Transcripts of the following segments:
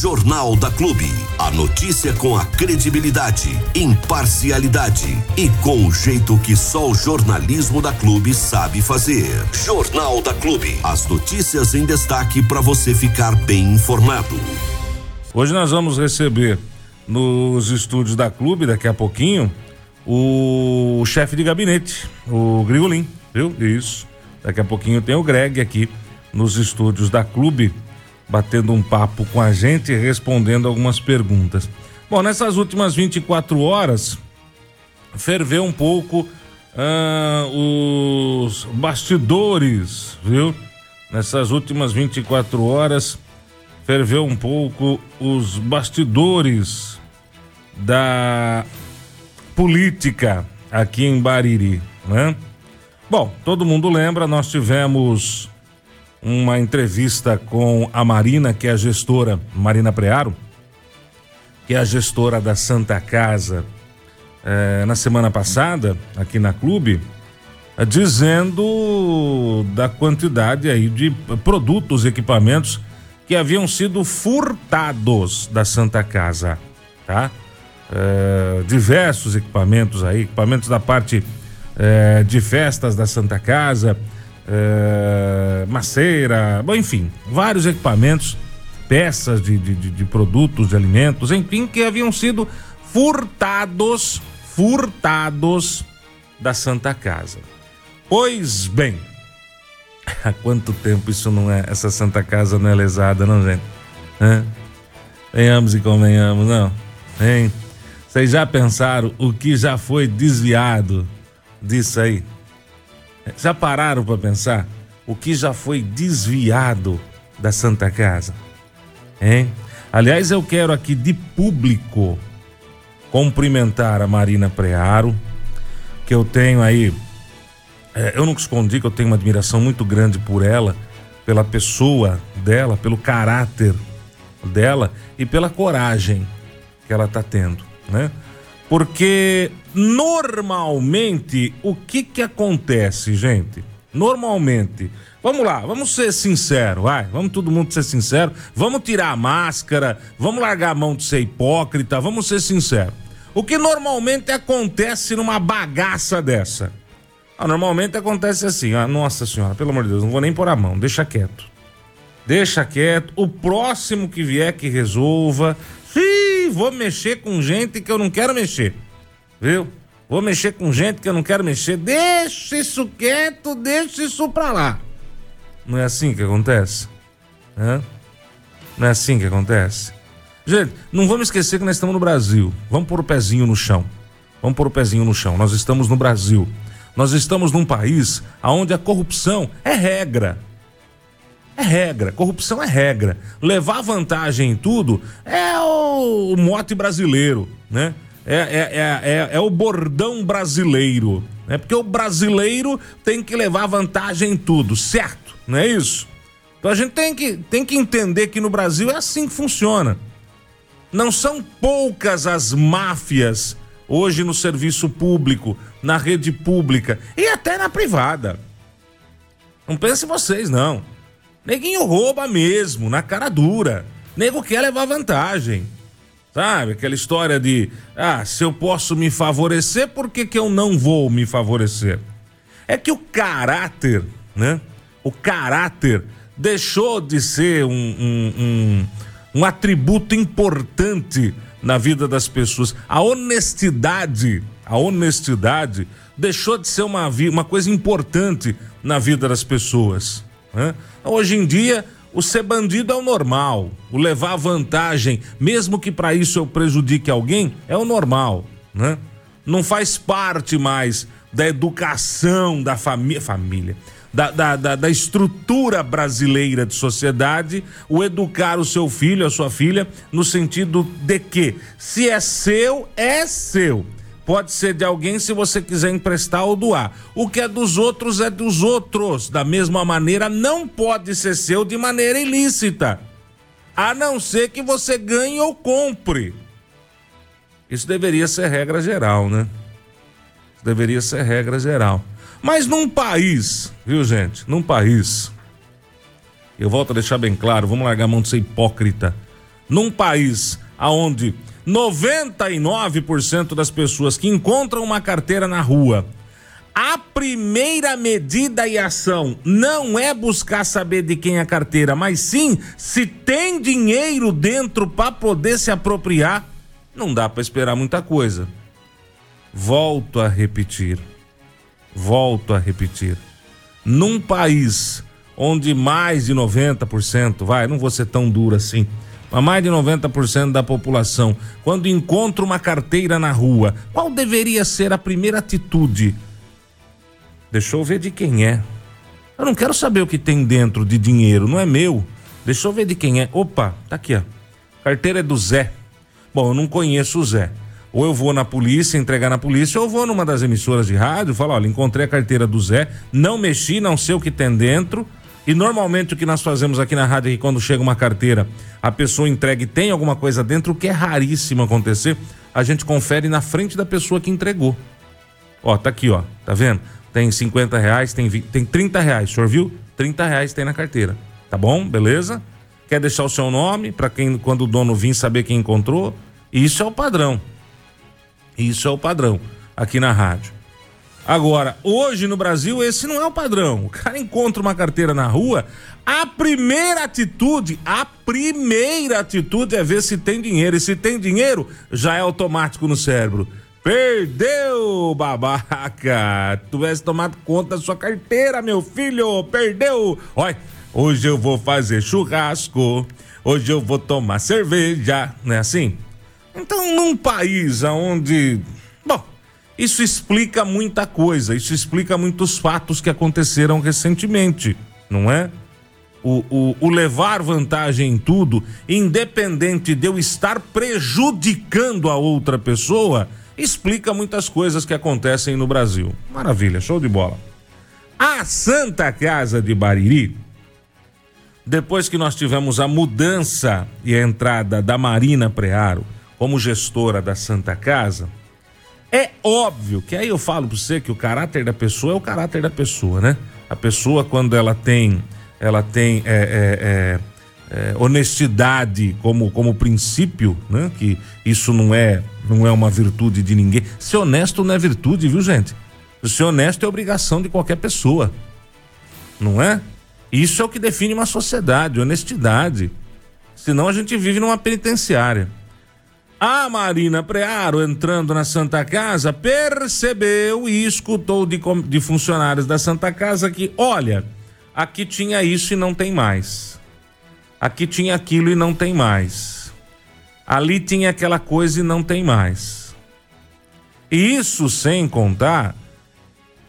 Jornal da Clube. A notícia com a credibilidade, imparcialidade e com o jeito que só o jornalismo da Clube sabe fazer. Jornal da Clube. As notícias em destaque para você ficar bem informado. Hoje nós vamos receber nos estúdios da Clube, daqui a pouquinho, o chefe de gabinete, o Grigolin, viu? Isso. Daqui a pouquinho tem o Greg aqui nos estúdios da Clube, batendo um papo com a gente e respondendo algumas perguntas. Bom, nessas últimas 24 horas, ferveu um pouco ah, os bastidores, viu? Nessas últimas 24 horas, ferveu um pouco os bastidores da política aqui em Bariri, né? Bom, todo mundo lembra, nós tivemos uma entrevista com a Marina, que é a gestora, Marina Prearo, que é a gestora da Santa Casa, eh, na semana passada, aqui na clube, eh, dizendo da quantidade aí de produtos, equipamentos que haviam sido furtados da Santa Casa, tá? Eh, diversos equipamentos aí, equipamentos da parte de festas da Santa Casa, é, maceira, bom, enfim, vários equipamentos, peças de, de, de, produtos, de alimentos, enfim, que haviam sido furtados, furtados da Santa Casa. Pois bem, há quanto tempo isso não é, essa Santa Casa não é lesada, não, gente? Hã? Venhamos e convenhamos, não? Hein? Vocês já pensaram o que já foi desviado disso aí? Já pararam para pensar o que já foi desviado da Santa Casa? Hein? Aliás, eu quero aqui de público cumprimentar a Marina Prearo, que eu tenho aí. É, eu nunca escondi que eu tenho uma admiração muito grande por ela, pela pessoa dela, pelo caráter dela e pela coragem que ela está tendo, né? Porque normalmente o que que acontece, gente? Normalmente, vamos lá, vamos ser sinceros, vai, vamos todo mundo ser sincero, vamos tirar a máscara, vamos largar a mão de ser hipócrita, vamos ser sinceros. O que normalmente acontece numa bagaça dessa? Ah, normalmente acontece assim, ah, nossa senhora, pelo amor de Deus, não vou nem pôr a mão, deixa quieto. Deixa quieto, o próximo que vier que resolva, Ih, vou mexer com gente que eu não quero mexer. Viu? Vou mexer com gente que eu não quero mexer. Deixa isso quieto, deixa isso pra lá. Não é assim que acontece? Hã? Não é assim que acontece? Gente, não vamos esquecer que nós estamos no Brasil. Vamos pôr o pezinho no chão. Vamos pôr o pezinho no chão. Nós estamos no Brasil. Nós estamos num país onde a corrupção é regra. É regra, corrupção é regra. Levar vantagem em tudo é o, o mote brasileiro, né? É, é, é, é, é o bordão brasileiro, né? Porque o brasileiro tem que levar vantagem em tudo, certo? Não é isso? Então a gente tem que, tem que entender que no Brasil é assim que funciona. Não são poucas as máfias hoje no serviço público, na rede pública e até na privada. Não pense vocês, não. Neguinho rouba mesmo, na cara dura. Nego quer levar vantagem. Sabe? Aquela história de, ah, se eu posso me favorecer, por que, que eu não vou me favorecer? É que o caráter, né? O caráter deixou de ser um, um, um, um atributo importante na vida das pessoas. A honestidade, a honestidade deixou de ser uma, uma coisa importante na vida das pessoas. Né? Hoje em dia, o ser bandido é o normal, o levar vantagem, mesmo que para isso eu prejudique alguém, é o normal, né? Não faz parte mais da educação da família, família da, da, da, da, estrutura brasileira de sociedade, o educar o seu filho, a sua filha, no sentido de que, se é seu, é seu pode ser de alguém se você quiser emprestar ou doar. O que é dos outros é dos outros. Da mesma maneira, não pode ser seu de maneira ilícita, a não ser que você ganhe ou compre. Isso deveria ser regra geral, né? Isso deveria ser regra geral. Mas num país, viu gente? Num país, eu volto a deixar bem claro, vamos largar a mão de ser hipócrita. num país aonde 99% das pessoas que encontram uma carteira na rua, a primeira medida e ação não é buscar saber de quem é a carteira, mas sim se tem dinheiro dentro para poder se apropriar. Não dá para esperar muita coisa. Volto a repetir. Volto a repetir. Num país onde mais de 90%, vai, não vou ser tão duro assim, mas mais de 90% da população, quando encontra uma carteira na rua, qual deveria ser a primeira atitude? Deixa eu ver de quem é. Eu não quero saber o que tem dentro de dinheiro, não é meu. Deixa eu ver de quem é. Opa, tá aqui, ó. Carteira é do Zé. Bom, eu não conheço o Zé. Ou eu vou na polícia, entregar na polícia, ou eu vou numa das emissoras de rádio, falo, olha, encontrei a carteira do Zé, não mexi, não sei o que tem dentro. E normalmente o que nós fazemos aqui na rádio é que quando chega uma carteira, a pessoa entrega e tem alguma coisa dentro, o que é raríssimo acontecer, a gente confere na frente da pessoa que entregou. Ó, tá aqui, ó, tá vendo? Tem 50 reais, tem, 20, tem 30 reais, o senhor viu? 30 reais tem na carteira. Tá bom? Beleza? Quer deixar o seu nome para quem, quando o dono vir, saber quem encontrou? Isso é o padrão. Isso é o padrão aqui na rádio. Agora, hoje no Brasil, esse não é o padrão. O cara encontra uma carteira na rua, a primeira atitude, a primeira atitude é ver se tem dinheiro. E se tem dinheiro, já é automático no cérebro. Perdeu, babaca! Tu tivesse tomado conta da sua carteira, meu filho! Perdeu! Olha, hoje eu vou fazer churrasco, hoje eu vou tomar cerveja, não é assim? Então, num país onde. Isso explica muita coisa, isso explica muitos fatos que aconteceram recentemente, não é? O, o, o, levar vantagem em tudo, independente de eu estar prejudicando a outra pessoa, explica muitas coisas que acontecem no Brasil. Maravilha, show de bola. A Santa Casa de Bariri, depois que nós tivemos a mudança e a entrada da Marina Prearo como gestora da Santa Casa, é óbvio que aí eu falo para você que o caráter da pessoa é o caráter da pessoa, né? A pessoa quando ela tem, ela tem é, é, é, honestidade como, como princípio, né? Que isso não é não é uma virtude de ninguém. Ser honesto não é virtude, viu, gente? Ser honesto é obrigação de qualquer pessoa. Não é? Isso é o que define uma sociedade, honestidade. Senão a gente vive numa penitenciária. A Marina Prearo, entrando na Santa Casa, percebeu e escutou de, de funcionários da Santa Casa que, olha, aqui tinha isso e não tem mais. Aqui tinha aquilo e não tem mais Ali tinha aquela coisa e não tem mais. E isso sem contar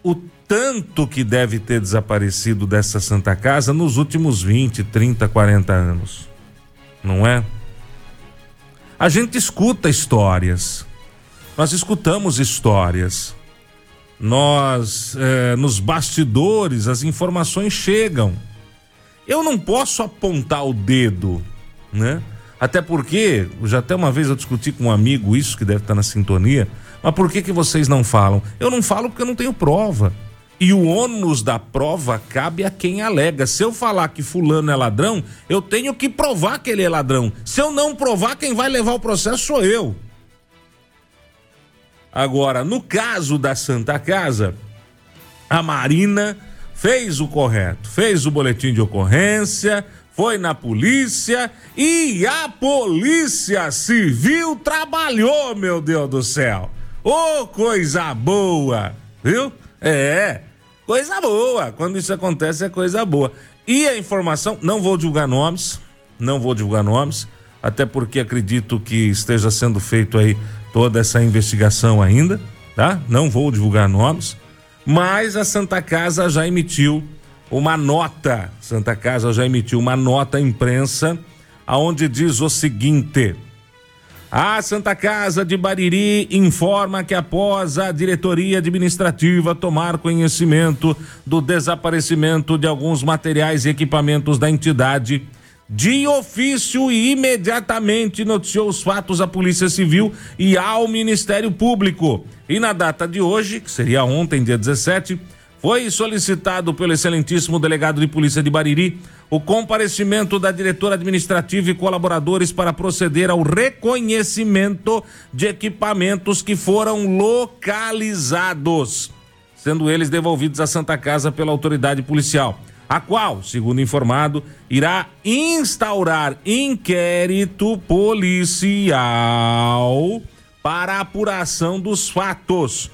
o tanto que deve ter desaparecido dessa Santa Casa nos últimos 20, 30, 40 anos. Não é? A gente escuta histórias. Nós escutamos histórias. Nós, eh, nos bastidores, as informações chegam. Eu não posso apontar o dedo, né? Até porque, já até uma vez eu discuti com um amigo isso, que deve estar na sintonia, mas por que, que vocês não falam? Eu não falo porque eu não tenho prova. E o ônus da prova cabe a quem alega. Se eu falar que fulano é ladrão, eu tenho que provar que ele é ladrão. Se eu não provar, quem vai levar o processo sou eu. Agora, no caso da Santa Casa, a Marina fez o correto, fez o boletim de ocorrência, foi na polícia e a Polícia Civil trabalhou, meu Deus do céu. Ô, oh, coisa boa, viu? É, coisa boa. Quando isso acontece é coisa boa. E a informação, não vou divulgar nomes, não vou divulgar nomes, até porque acredito que esteja sendo feito aí toda essa investigação ainda, tá? Não vou divulgar nomes, mas a Santa Casa já emitiu uma nota. Santa Casa já emitiu uma nota à imprensa aonde diz o seguinte: a Santa Casa de Bariri informa que após a diretoria administrativa tomar conhecimento do desaparecimento de alguns materiais e equipamentos da entidade, de ofício e imediatamente noticiou os fatos à Polícia Civil e ao Ministério Público. E na data de hoje, que seria ontem, dia 17, foi solicitado pelo excelentíssimo delegado de polícia de Bariri o comparecimento da diretora administrativa e colaboradores para proceder ao reconhecimento de equipamentos que foram localizados, sendo eles devolvidos à Santa Casa pela autoridade policial, a qual, segundo informado, irá instaurar inquérito policial para apuração dos fatos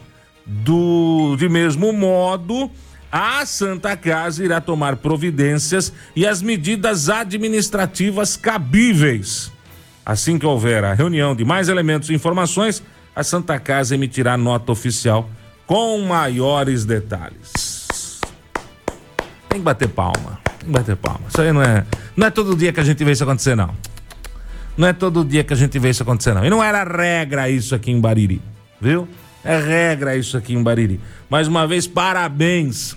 do, de mesmo modo, a Santa Casa irá tomar providências e as medidas administrativas cabíveis. Assim que houver a reunião de mais elementos e informações, a Santa Casa emitirá nota oficial com maiores detalhes. Tem que bater palma. Tem que bater palma. Isso aí não é, não é todo dia que a gente vê isso acontecer, não. Não é todo dia que a gente vê isso acontecer, não. E não era regra isso aqui em Bariri, viu? É regra isso aqui em Bariri. Mais uma vez, parabéns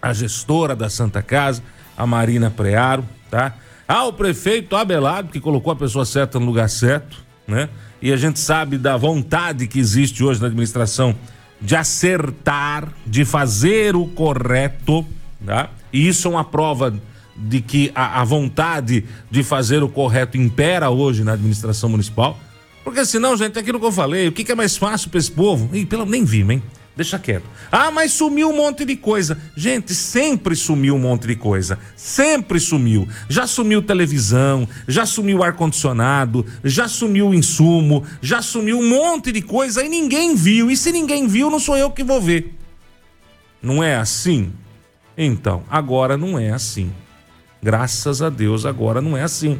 à gestora da Santa Casa, a Marina Prearo, tá? Ao prefeito Abelardo, que colocou a pessoa certa no lugar certo, né? E a gente sabe da vontade que existe hoje na administração de acertar, de fazer o correto, tá? E isso é uma prova de que a, a vontade de fazer o correto impera hoje na administração municipal. Porque senão, gente, é aquilo que eu falei, o que, que é mais fácil para esse povo? Ih, pelo, nem vi, hein? Deixa quieto. Ah, mas sumiu um monte de coisa. Gente, sempre sumiu um monte de coisa. Sempre sumiu. Já sumiu televisão, já sumiu ar-condicionado, já sumiu insumo, já sumiu um monte de coisa e ninguém viu. E se ninguém viu, não sou eu que vou ver. Não é assim? Então, agora não é assim. Graças a Deus, agora não é assim.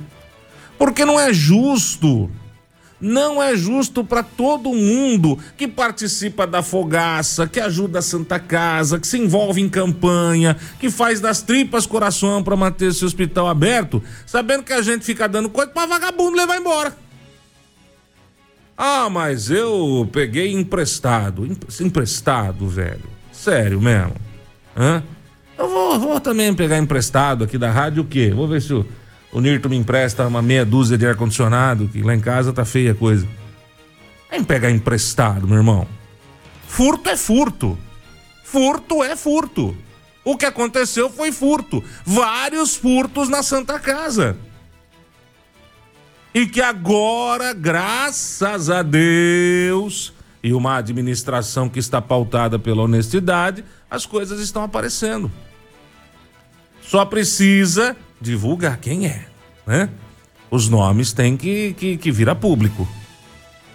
Porque não é justo não é justo para todo mundo que participa da fogaça, que ajuda a Santa Casa, que se envolve em campanha, que faz das tripas coração para manter esse hospital aberto, sabendo que a gente fica dando coisa para vagabundo levar embora. Ah, mas eu peguei emprestado. Emprestado, velho. Sério mesmo. Hã? Eu vou, vou também pegar emprestado aqui da rádio o quê? Vou ver se o o Nirto me empresta uma meia dúzia de ar-condicionado, que lá em casa tá feia a coisa. É em pegar emprestado, meu irmão. Furto é furto. Furto é furto. O que aconteceu foi furto. Vários furtos na Santa Casa. E que agora, graças a Deus, e uma administração que está pautada pela honestidade, as coisas estão aparecendo. Só precisa divulgar quem é, né? Os nomes têm que, que, que vir a público.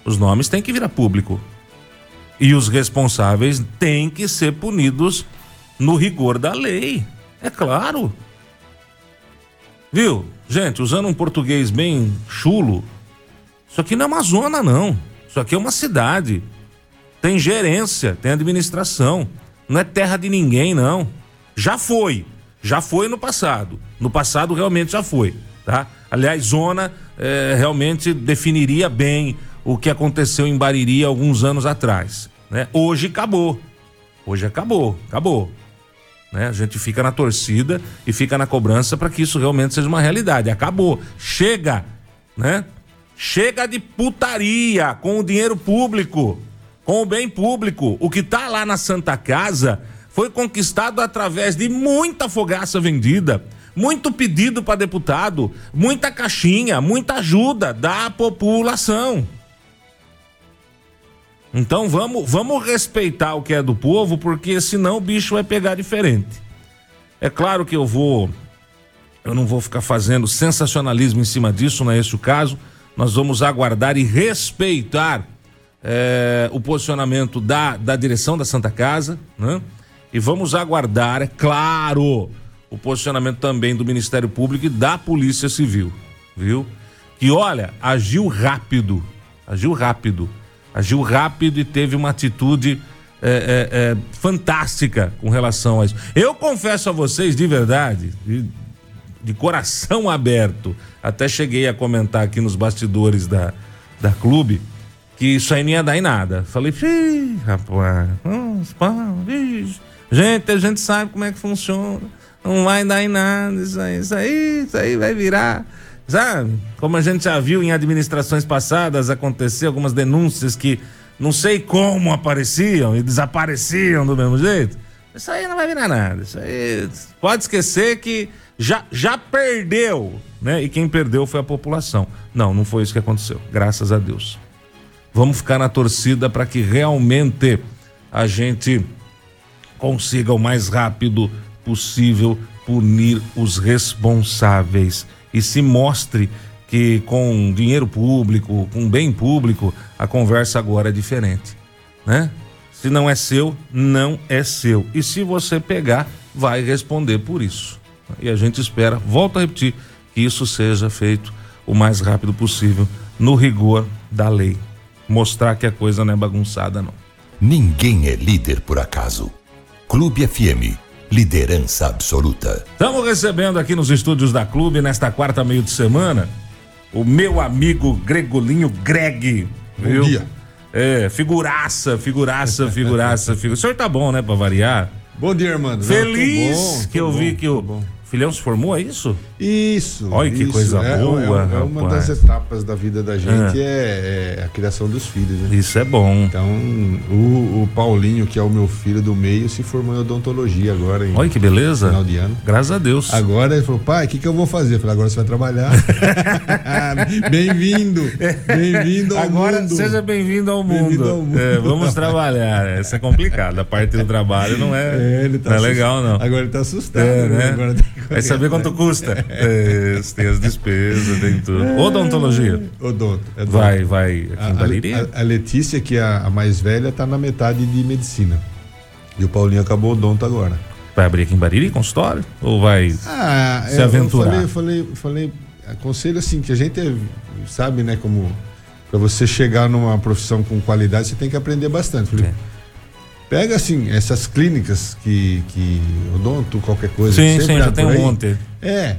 Os nomes têm que vir a público. E os responsáveis têm que ser punidos no rigor da lei. É claro. Viu? Gente, usando um português bem chulo, isso aqui não é uma zona, não. Isso aqui é uma cidade. Tem gerência, tem administração. Não é terra de ninguém, não. Já foi. Já foi no passado. No passado realmente já foi, tá? Aliás, zona é, realmente definiria bem o que aconteceu em Bariri alguns anos atrás, né? Hoje acabou. Hoje acabou, acabou. Né? A gente fica na torcida e fica na cobrança para que isso realmente seja uma realidade. Acabou. Chega, né? Chega de putaria com o dinheiro público, com o bem público. O que tá lá na Santa Casa foi conquistado através de muita fogaça vendida, muito pedido para deputado, muita caixinha, muita ajuda da população. Então vamos, vamos respeitar o que é do povo, porque senão o bicho vai pegar diferente. É claro que eu vou, eu não vou ficar fazendo sensacionalismo em cima disso, não é esse o caso. Nós vamos aguardar e respeitar é, o posicionamento da, da direção da Santa Casa, né? E vamos aguardar, é claro, o posicionamento também do Ministério Público e da Polícia Civil, viu? Que olha, agiu rápido, agiu rápido, agiu rápido e teve uma atitude é, é, é, fantástica com relação a isso. Eu confesso a vocês, de verdade, de, de coração aberto, até cheguei a comentar aqui nos bastidores da, da clube que isso aí não ia dar em nada. Falei, rapaz, uns, Gente, a gente sabe como é que funciona. Não vai dar em nada. Isso aí, isso aí, isso aí vai virar. Sabe? Como a gente já viu em administrações passadas acontecer algumas denúncias que não sei como apareciam e desapareciam do mesmo jeito. Isso aí não vai virar nada. Isso aí pode esquecer que já, já perdeu, né? E quem perdeu foi a população. Não, não foi isso que aconteceu. Graças a Deus. Vamos ficar na torcida para que realmente a gente consiga o mais rápido possível punir os responsáveis e se mostre que com dinheiro público, com bem público, a conversa agora é diferente, né? Se não é seu, não é seu. E se você pegar, vai responder por isso. E a gente espera, volto a repetir, que isso seja feito o mais rápido possível, no rigor da lei. Mostrar que a coisa não é bagunçada, não. Ninguém é líder por acaso. Clube FM, liderança absoluta. Estamos recebendo aqui nos estúdios da Clube, nesta quarta meio de semana, o meu amigo Gregolinho Greg. Bom viu? dia. É, figuraça, figuraça, figuraça, figuraça. O senhor tá bom, né, pra variar? Bom dia, irmão. Feliz bom, que eu bom, vi que o, bom. Filhão se formou, é isso? Isso. Olha que isso. coisa é, boa. É, é uma das etapas da vida da gente, é, é a criação dos filhos. Né? Isso é bom. Então, o, o, Paulinho, que é o meu filho do meio, se formou em odontologia agora. Em, Olha que beleza. Final de ano. Graças a Deus. Agora ele falou, pai, o que, que eu vou fazer? Eu falei, agora você vai trabalhar. bem-vindo. Bem-vindo ao agora, mundo. Seja bem-vindo ao mundo. Bem ao mundo. É, vamos trabalhar. Isso é complicado. A parte do trabalho não é, é tá não é legal, não. Agora ele tá assustado. É, né? Agora tá... Vai saber quanto custa. É, tem as despesas, tem tudo. É. Odontologia. Odonto. É vai, vai aqui a, em Bariri. A, a, Letícia, que é a mais velha, tá na metade de medicina. E o Paulinho acabou odonto agora. Vai abrir aqui em Bariri, consultório? Ou vai ah, se aventurar? Eu falei, falei, falei, aconselho assim, que a gente é, sabe, né, como para você chegar numa profissão com qualidade, você tem que aprender bastante. Falei, é. Pega assim, essas clínicas que, que odonto, qualquer coisa. Sim, sim, já tem um monte. É.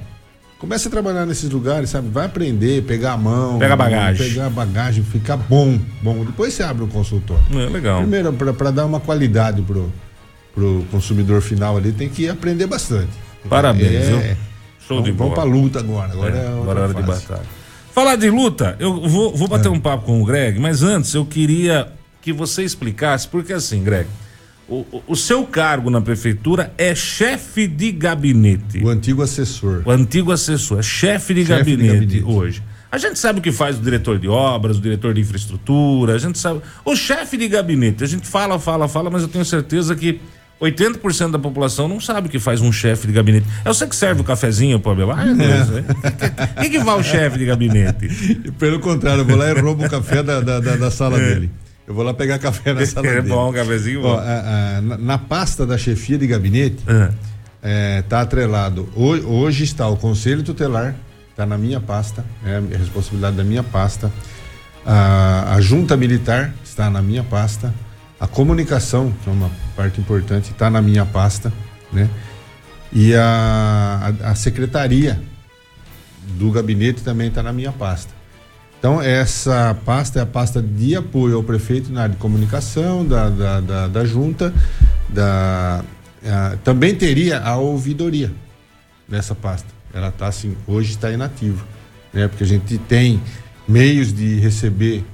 Começa a trabalhar nesses lugares, sabe? Vai aprender, pegar a mão. Pega a bagagem. Pegar a bagagem, ficar bom, bom. Depois você abre um consultório. É legal. Primeiro, para dar uma qualidade pro, pro consumidor final ali, tem que aprender bastante. Parabéns, é, viu? Show de bola. Vamos pra luta agora. Agora é, é agora é hora de batalha. Falar de luta, eu vou, vou bater é. um papo com o Greg, mas antes eu queria que você explicasse, porque assim, Greg, o, o, seu cargo na prefeitura é chefe de gabinete. O antigo assessor. O antigo assessor, é chefe de, chefe gabinete, de gabinete hoje. A gente sabe o que faz o diretor de obras, o diretor de infraestrutura, a gente sabe. O chefe de gabinete, a gente fala, fala, fala, mas eu tenho certeza que 80% da população não sabe o que faz um chefe de gabinete. É você que serve o cafezinho pro Abelar? O que, que vai o chefe de gabinete? Pelo contrário, eu vou lá e roubo o café da, da, da, da sala é. dele. Eu vou lá pegar café na sala é dele. É bom, um cafezinho bom. Ó, a, a, na, na, pasta da chefia de gabinete, está é, tá atrelado. Hoje, hoje, está o conselho tutelar, está na minha pasta, é a responsabilidade da minha pasta. A, a junta militar está na minha pasta. A comunicação, que é uma parte importante, está na minha pasta, né? E a, a, a secretaria do gabinete também está na minha pasta. Então, essa pasta é a pasta de apoio ao prefeito na área de comunicação, da, da, da, da junta, da, a, também teria a ouvidoria nessa pasta. Ela está assim, hoje está inativa, né? Porque a gente tem meios de receber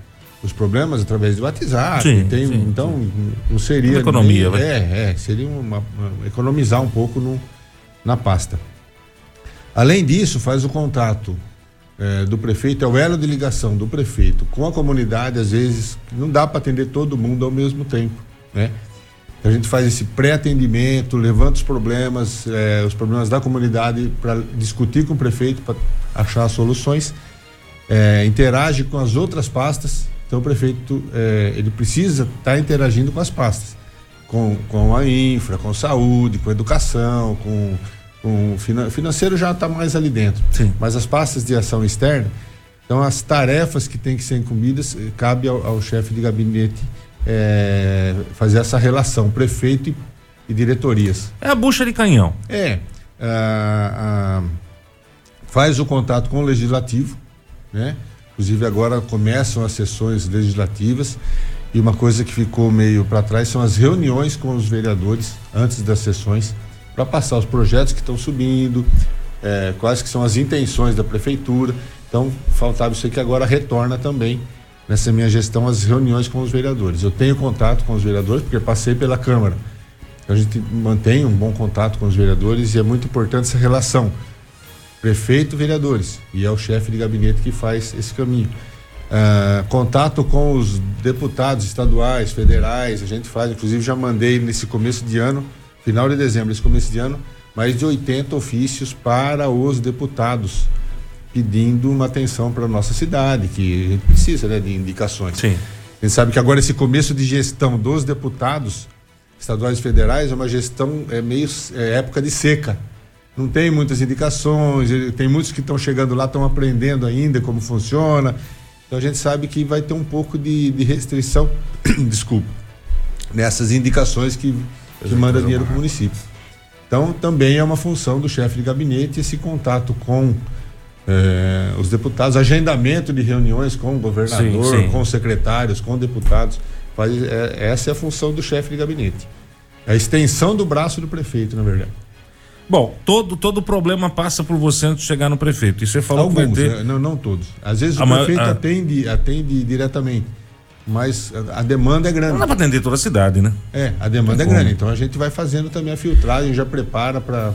os problemas através do WhatsApp. Sim, tem, sim, então, sim. não seria. Uma economia, nem, É, é, seria uma, uma, economizar um pouco no, na pasta. Além disso, faz o contato é, do prefeito, é o elo de ligação do prefeito com a comunidade, às vezes não dá para atender todo mundo ao mesmo tempo, né? A gente faz esse pré-atendimento, levanta os problemas, é, os problemas da comunidade para discutir com o prefeito, para achar soluções, é, interage com as outras pastas. Então o prefeito ele precisa estar tá interagindo com as pastas, com, com a infra, com saúde, com educação, com o financeiro já está mais ali dentro. Sim. Mas as pastas de ação externa, então as tarefas que têm que ser incumbidas, eh, cabe ao, ao chefe de gabinete é, fazer essa relação, prefeito e, e, diretorias. É a bucha de canhão. É. A, a, faz o contato com o legislativo, né? Inclusive agora começam as sessões legislativas e uma coisa que ficou meio para trás são as reuniões com os vereadores antes das sessões para passar os projetos que estão subindo, é, quais que são as intenções da prefeitura. Então, faltava isso que agora retorna também nessa minha gestão as reuniões com os vereadores. Eu tenho contato com os vereadores porque passei pela Câmara Então a gente mantém um bom contato com os vereadores e é muito importante essa relação prefeito-vereadores e é o chefe de gabinete que faz esse caminho. Uh, contato com os deputados estaduais, federais, a gente faz, inclusive já mandei nesse começo de ano, final de dezembro, esse começo de ano, mais de 80 ofícios para os deputados pedindo uma atenção para nossa cidade, que a gente precisa né, de indicações. Sim. A gente sabe que agora esse começo de gestão dos deputados estaduais e federais é uma gestão é meio é época de seca. Não tem muitas indicações, tem muitos que estão chegando lá, estão aprendendo ainda como funciona. Então a gente sabe que vai ter um pouco de, de restrição, desculpa, nessas indicações que, que manda dinheiro para o município. Então também é uma função do chefe de gabinete esse contato com eh, os deputados, agendamento de reuniões com o governador, sim, sim. com os secretários, com deputados. Faz, é, essa é a função do chefe de gabinete. É a extensão do braço do prefeito, na verdade. Bom, todo todo problema passa por você antes de chegar no prefeito. E você falou Alguns, que vai ter... Né? não, não todos. Às vezes a o prefeito a... atende, atende diretamente, mas a, demanda é grande. Não dá para atender toda a cidade, né? É, a demanda é grande. Então a gente vai fazendo também a filtragem, já prepara para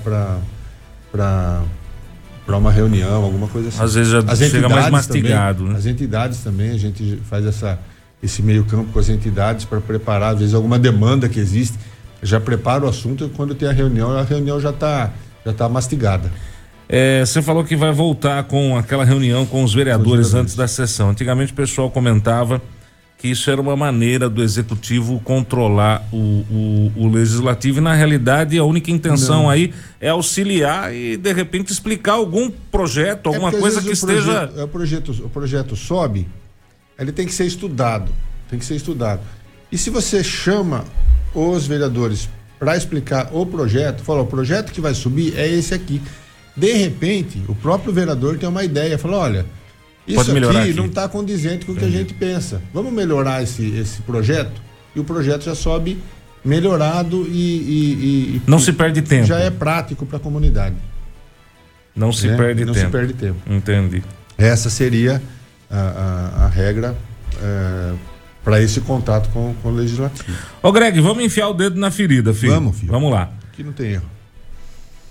para uma reunião, alguma coisa assim. Às vezes já as chega mais mastigado. Também, né? As entidades também, a gente faz essa esse meio campo com as entidades para preparar, às vezes, alguma demanda que existe já prepara o assunto e quando tem a reunião, a reunião já está já tá mastigada. É, você falou que vai voltar com aquela reunião com os vereadores, os vereadores antes da sessão. Antigamente o pessoal comentava que isso era uma maneira do executivo controlar o, o, o legislativo e na realidade a única intenção Não. aí é auxiliar e de repente explicar algum projeto, é alguma coisa que esteja. Projeto, é o, projeto, o projeto sobe, ele tem que ser estudado. Tem que ser estudado. E se você chama os vereadores para explicar o projeto, falou, o projeto que vai subir é esse aqui. De repente, o próprio vereador tem uma ideia, falou, olha, isso aqui, aqui, não está condizente com o que a gente pensa. Vamos melhorar esse, esse projeto? E o projeto já sobe melhorado e. e, e não e, se perde tempo. Já é prático para a comunidade. Não se né? perde não tempo. Não se perde tempo. Entendi. Essa seria a, a, a regra é, para esse contato com, com o legislativo. Ô Greg, vamos enfiar o dedo na ferida, filho. Vamos, filho. Vamos lá. Aqui não tem erro.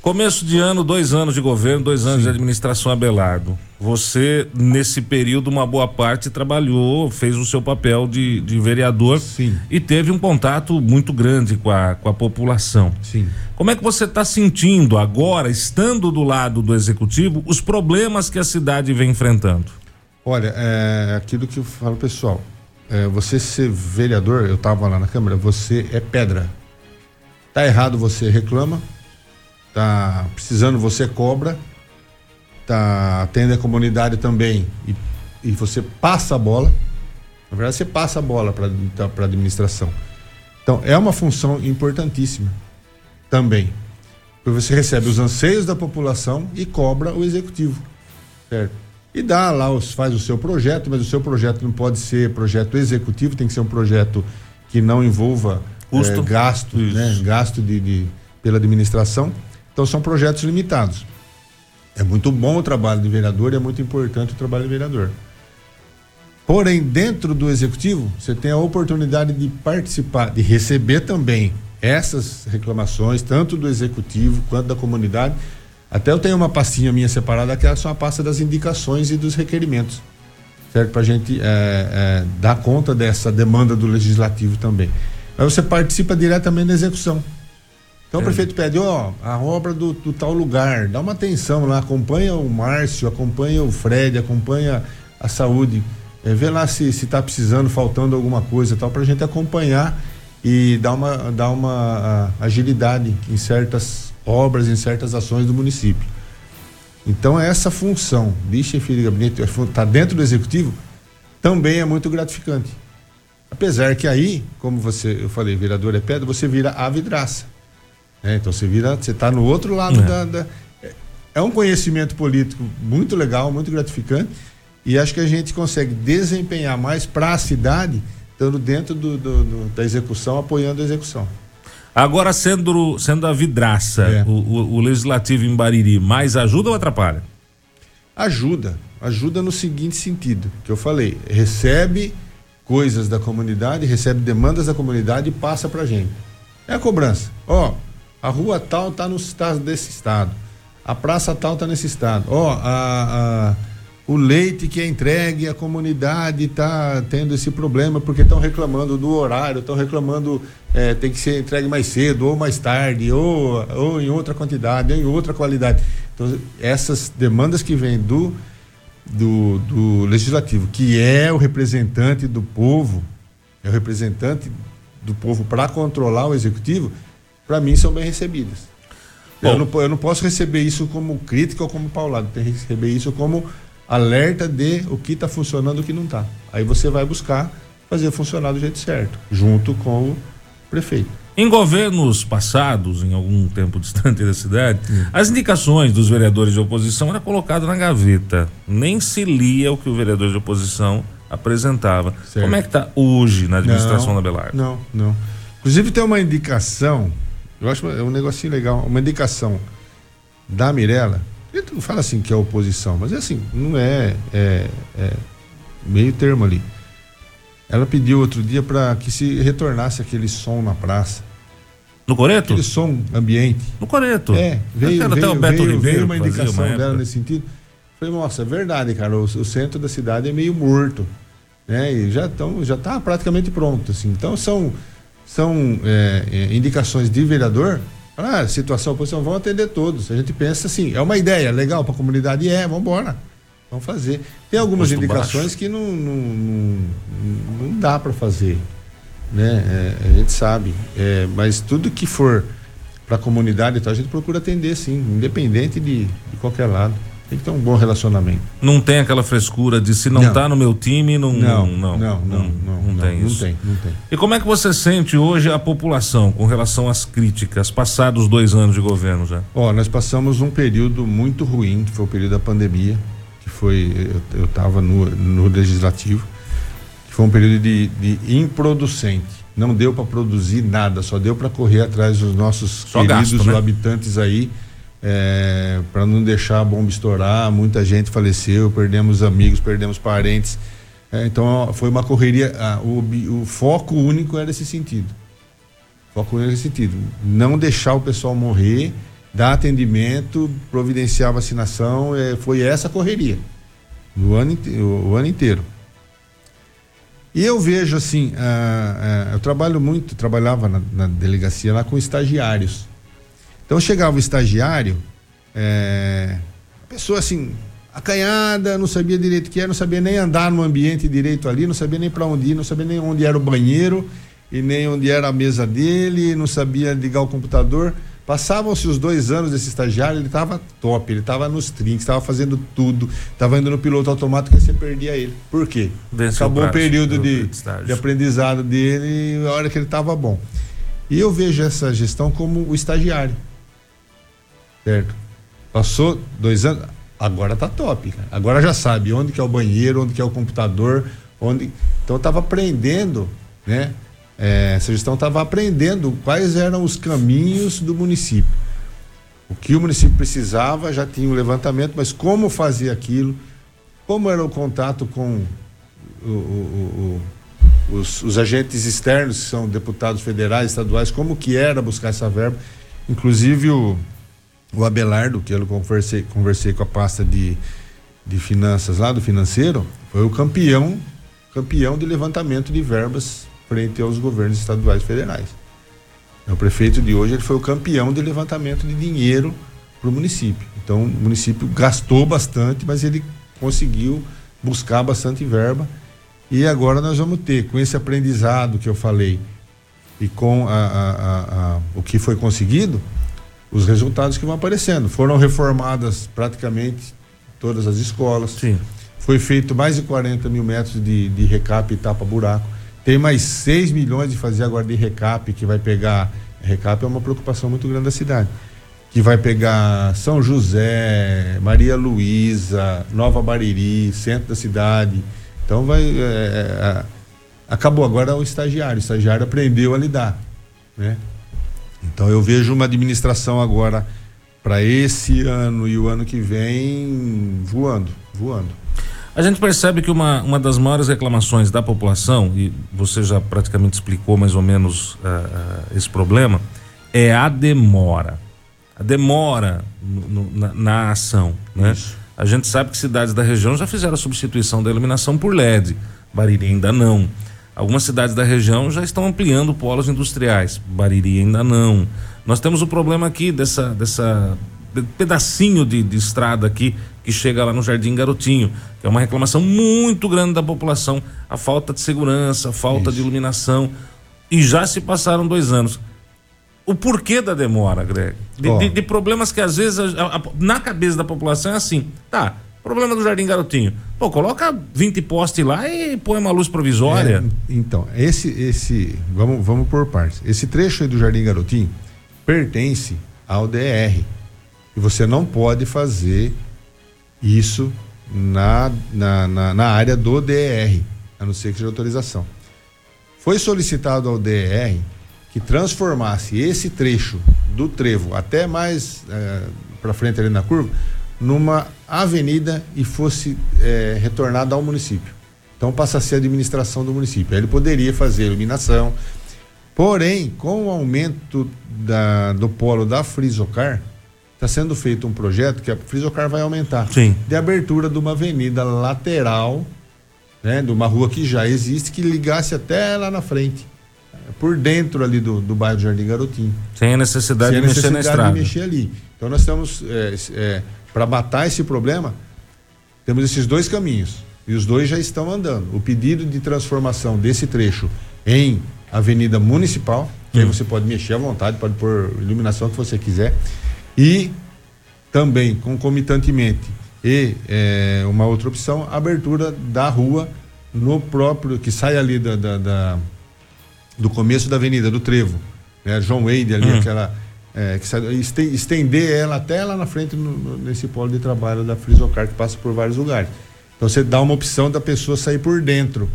Começo de ano, dois anos de governo, dois anos Sim. de administração Abelardo. Você, nesse período, uma boa parte trabalhou, fez o seu papel de, de vereador Sim. e teve um contato muito grande com a, com a população. Sim. Como é que você está sentindo agora, estando do lado do executivo, os problemas que a cidade vem enfrentando? Olha, é aquilo que eu falo, pessoal é, você ser vereador, eu estava lá na Câmara, você é pedra. Tá errado, você reclama. Tá precisando, você cobra. Tá atende a comunidade também e, e você passa a bola. Na verdade, você passa a bola para a administração. Então, é uma função importantíssima também. Porque você recebe os anseios da população e cobra o executivo. Certo? e dá lá, os, faz o seu projeto, mas o seu projeto não pode ser projeto executivo, tem que ser um projeto que não envolva Custo. É, gasto, né? gasto de, de, pela administração. Então são projetos limitados. É muito bom o trabalho de vereador e é muito importante o trabalho de vereador. Porém, dentro do executivo, você tem a oportunidade de participar, de receber também essas reclamações, tanto do executivo quanto da comunidade, até eu tenho uma pastinha minha separada que é só a pasta das indicações e dos requerimentos, certo? Para a gente é, é, dar conta dessa demanda do legislativo também. Aí você participa diretamente da execução. Então é. o prefeito pede, ó, a obra do, do, tal lugar, dá uma atenção lá, acompanha o Márcio, acompanha o Fred, acompanha a saúde, é, vê lá se está precisando, faltando alguma coisa tal, para a gente acompanhar e dar uma, dar uma agilidade em certas obras, em certas ações do município. Então, essa função de chefe de gabinete, está dentro do executivo, também é muito gratificante. Apesar que aí, como você, eu falei, vereador é pedra, você vira a vidraça. É, então você vira, você está no outro lado é. Da, da, É um conhecimento político muito legal, muito gratificante. E acho que a gente consegue desempenhar mais para a cidade, estando dentro do, do, do, da execução, apoiando a execução. Agora, sendo, sendo a vidraça, é. o, o, o, legislativo em Bariri, mais ajuda ou atrapalha? Ajuda. Ajuda no seguinte sentido, que eu falei, recebe coisas da comunidade, recebe demandas da comunidade e passa pra gente. É a cobrança. Ó, a rua tal tá no estado desse estado. A praça tal tá nesse estado. Ó, a, a o leite que é entregue à comunidade está tendo esse problema porque estão reclamando do horário, estão reclamando é, tem que ser entregue mais cedo ou mais tarde ou, ou em outra quantidade, ou em outra qualidade. Então essas demandas que vêm do, do, do legislativo, que é o representante do povo, é o representante do povo para controlar o executivo, para mim são bem recebidas. Eu não, eu não posso receber isso como crítica ou como paulado, tem que receber isso como alerta de o que está funcionando e o que não está. Aí você vai buscar fazer funcionar do jeito certo, junto com o prefeito. Em governos passados, em algum tempo distante da cidade, as indicações dos vereadores de oposição eram colocadas na gaveta. Nem se lia o que o vereador de oposição apresentava. Certo. Como é que está hoje na administração não, da Belar? Não, não. Inclusive tem uma indicação, eu acho é um negocinho legal, uma indicação da Mirella, ele não fala assim que é oposição, mas é assim, não é, é, é meio termo ali. Ela pediu outro dia para que se retornasse aquele som na praça. No Coreto? Aquele som ambiente. No Coreto. É, veio, veio, até o Beto veio, Ribeiro veio uma indicação uma dela nesse sentido. Falei, nossa, é verdade, cara, o, o, centro da cidade é meio morto, né? E já estão, já está praticamente pronto, assim. Então são são é, é, indicações de vereador ah, situação, posição, vão atender todos. A gente pensa assim, é uma ideia legal para a comunidade, é, vamos embora. Vamos fazer. Tem algumas indicações baixo. que não, não, não, não dá para fazer. Né? É, a gente sabe. É, mas tudo que for para a comunidade, então, a gente procura atender, sim, independente de, de qualquer lado. Tem que ter um bom relacionamento. Não tem aquela frescura de se não, está no meu time, não. Não, não, não, não, não, não tem isso. Não tem, não tem. E como é que você sente hoje a população com relação às críticas, passados dois anos de governo já? Ó, nós passamos um período muito ruim, que foi o período da pandemia, que foi. Eu estava no, no legislativo, que foi um período de, de improducente. Não deu para produzir nada, só deu para correr atrás dos nossos só queridos gasto, né? habitantes aí é, para não deixar a bomba estourar. Muita gente faleceu, perdemos amigos, perdemos parentes. É, então foi uma correria. o, o, foco único era esse sentido. foco único era esse sentido. Não deixar o pessoal morrer, dar atendimento, providenciar vacinação. É, foi essa correria. No ano, o, o ano inteiro. E eu vejo assim, eu trabalho muito, trabalhava na, na delegacia lá com estagiários. Então chegava o estagiário, é, pessoa assim, acanhada, não sabia direito o que era, não sabia nem andar no ambiente direito ali, não sabia nem para onde ir, não sabia nem onde era o banheiro e nem onde era a mesa dele, não sabia ligar o computador. Passavam-se os dois anos desse estagiário, ele estava top, ele estava nos trinks, estava fazendo tudo, estava indo no piloto automático e você perdia ele. Por quê? Venceu Acabou o período de, de aprendizado dele, a hora que ele estava bom. E eu vejo essa gestão como o estagiário. Certo? Passou dois anos, agora tá top, cara. Agora já sabe onde que é o banheiro, onde que é o computador, onde. Então estava aprendendo, né? É, essa gestão estava aprendendo quais eram os caminhos do município. O que o município precisava, já tinha o um levantamento, mas como fazer aquilo, como era o contato com o, o, o, os, os, agentes externos, que são deputados federais, estaduais, como que era buscar essa verba. Inclusive o, o Abelardo, que eu conversei, conversei com a pasta de, de finanças lá do financeiro, foi o campeão, campeão de levantamento de verbas frente aos governos estaduais e federais. O prefeito de hoje ele foi o campeão de levantamento de dinheiro para o município. Então o município gastou bastante, mas ele conseguiu buscar bastante verba. E agora nós vamos ter, com esse aprendizado que eu falei e com a, a, a, o que foi conseguido, os resultados que vão aparecendo. Foram reformadas praticamente todas as escolas. Sim. Foi feito mais de 40 mil metros de, de recap e tapa-buraco. Tem mais 6 milhões de fazer agora de recap, que vai pegar. Recap é uma preocupação muito grande da cidade. Que vai pegar São José, Maria Luísa, Nova Bariri, centro da cidade. Então vai. É, é, acabou agora o estagiário. O estagiário aprendeu a lidar. Né? Então eu vejo uma administração agora para esse ano e o ano que vem voando, voando. A gente percebe que uma, uma das maiores reclamações da população, e você já praticamente explicou mais ou menos uh, uh, esse problema, é a demora. A demora no, no, na, na, ação. Né? A gente sabe que cidades da região já fizeram a substituição da iluminação por LED. Bariri ainda não. Algumas cidades da região já estão ampliando polos industriais. Bariri ainda não. Nós temos o problema aqui dessa, dessa pedacinho de, de estrada aqui que chega lá no Jardim Garotinho, que é uma reclamação muito grande da população, a falta de segurança, a falta Isso. de iluminação. E já se passaram dois anos. O porquê da demora, Greg? De, oh. de, de problemas que às vezes a, a, na cabeça da população é assim, tá, problema do Jardim Garotinho. Pô, coloca 20 postes lá e põe uma luz provisória. É, então, esse, esse, vamos, vamos por partes. Esse trecho aí do Jardim Garotinho pertence ao DR. E você não pode fazer isso na, na, na, na área do DR, a não ser que seja autorização. Foi solicitado ao DR que transformasse esse trecho do trevo até mais é, para frente ali na curva numa avenida e fosse é, retornado ao município. Então passa a ser a administração do município. Aí ele poderia fazer iluminação. Porém, com o aumento da, do polo da Frisocar, está sendo feito um projeto que a Frisocar vai aumentar. Sim. De abertura de uma avenida lateral, né, de uma rua que já existe, que ligasse até lá na frente. Por dentro ali do, do bairro do Jardim Garotinho. Sem a necessidade, Sem a necessidade de mexer na estrada. de mexer ali. Então nós estamos, é, é, para matar esse problema, temos esses dois caminhos. E os dois já estão andando. O pedido de transformação desse trecho em avenida municipal, que hum. aí você pode mexer à vontade, pode pôr iluminação que você quiser e também, concomitantemente, e é, uma outra opção, abertura da rua no próprio, que sai ali da, da, da do começo da avenida, do Trevo, né? João Wade ali, hum. aquela, é, estender ela até lá na frente no, no, nesse polo de trabalho da Frisocar, que passa por vários lugares. Então você dá uma opção da pessoa sair por dentro,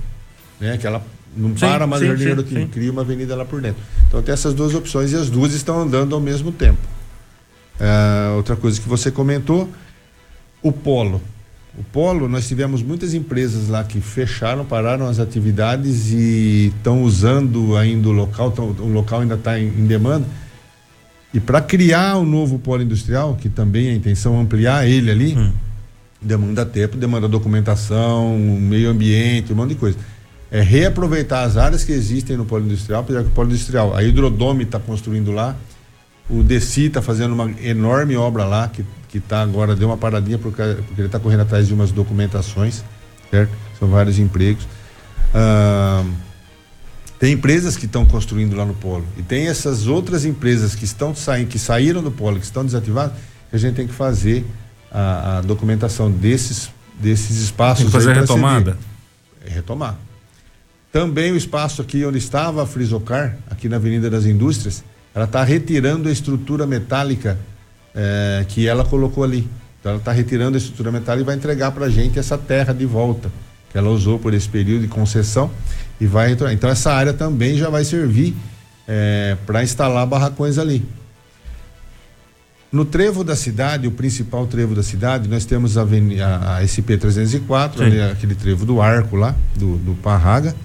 né? Que ela não sim, para mais sim, Jardim sim, cria uma avenida lá por dentro. Então tem essas duas opções e as duas estão andando ao mesmo tempo. É, outra coisa que você comentou, o polo. O polo, nós tivemos muitas empresas lá que fecharam, pararam as atividades e estão usando ainda o local, tão, o local ainda está em, em, demanda. E para criar um novo polo industrial, que também é a intenção ampliar ele ali, hum. demanda tempo, demanda documentação, meio ambiente, um monte de coisa. É reaproveitar as áreas que existem no polo industrial, apesar que o polo industrial, a Hidrodome está construindo lá, o Deci está fazendo uma enorme obra lá, que, que tá agora, deu uma paradinha porque, porque ele está correndo atrás de umas documentações, certo? São vários empregos. Ah, tem empresas que estão construindo lá no polo. E tem essas outras empresas que estão saindo, que saíram do polo, que estão desativadas, que a gente tem que fazer a, a documentação desses, desses espaços. Tem que fazer a retomada. É retomar. Também o espaço aqui onde estava a Frisocar, aqui na Avenida das Indústrias, ela está retirando a estrutura metálica é, que ela colocou ali. Então ela está retirando a estrutura metálica e vai entregar para a gente essa terra de volta que ela usou por esse período de concessão e vai retornar. Então essa área também já vai servir é, para instalar barracões ali. No trevo da cidade, o principal trevo da cidade, nós temos a, a, a SP 304, ali, aquele trevo do arco lá, do, do Parraga.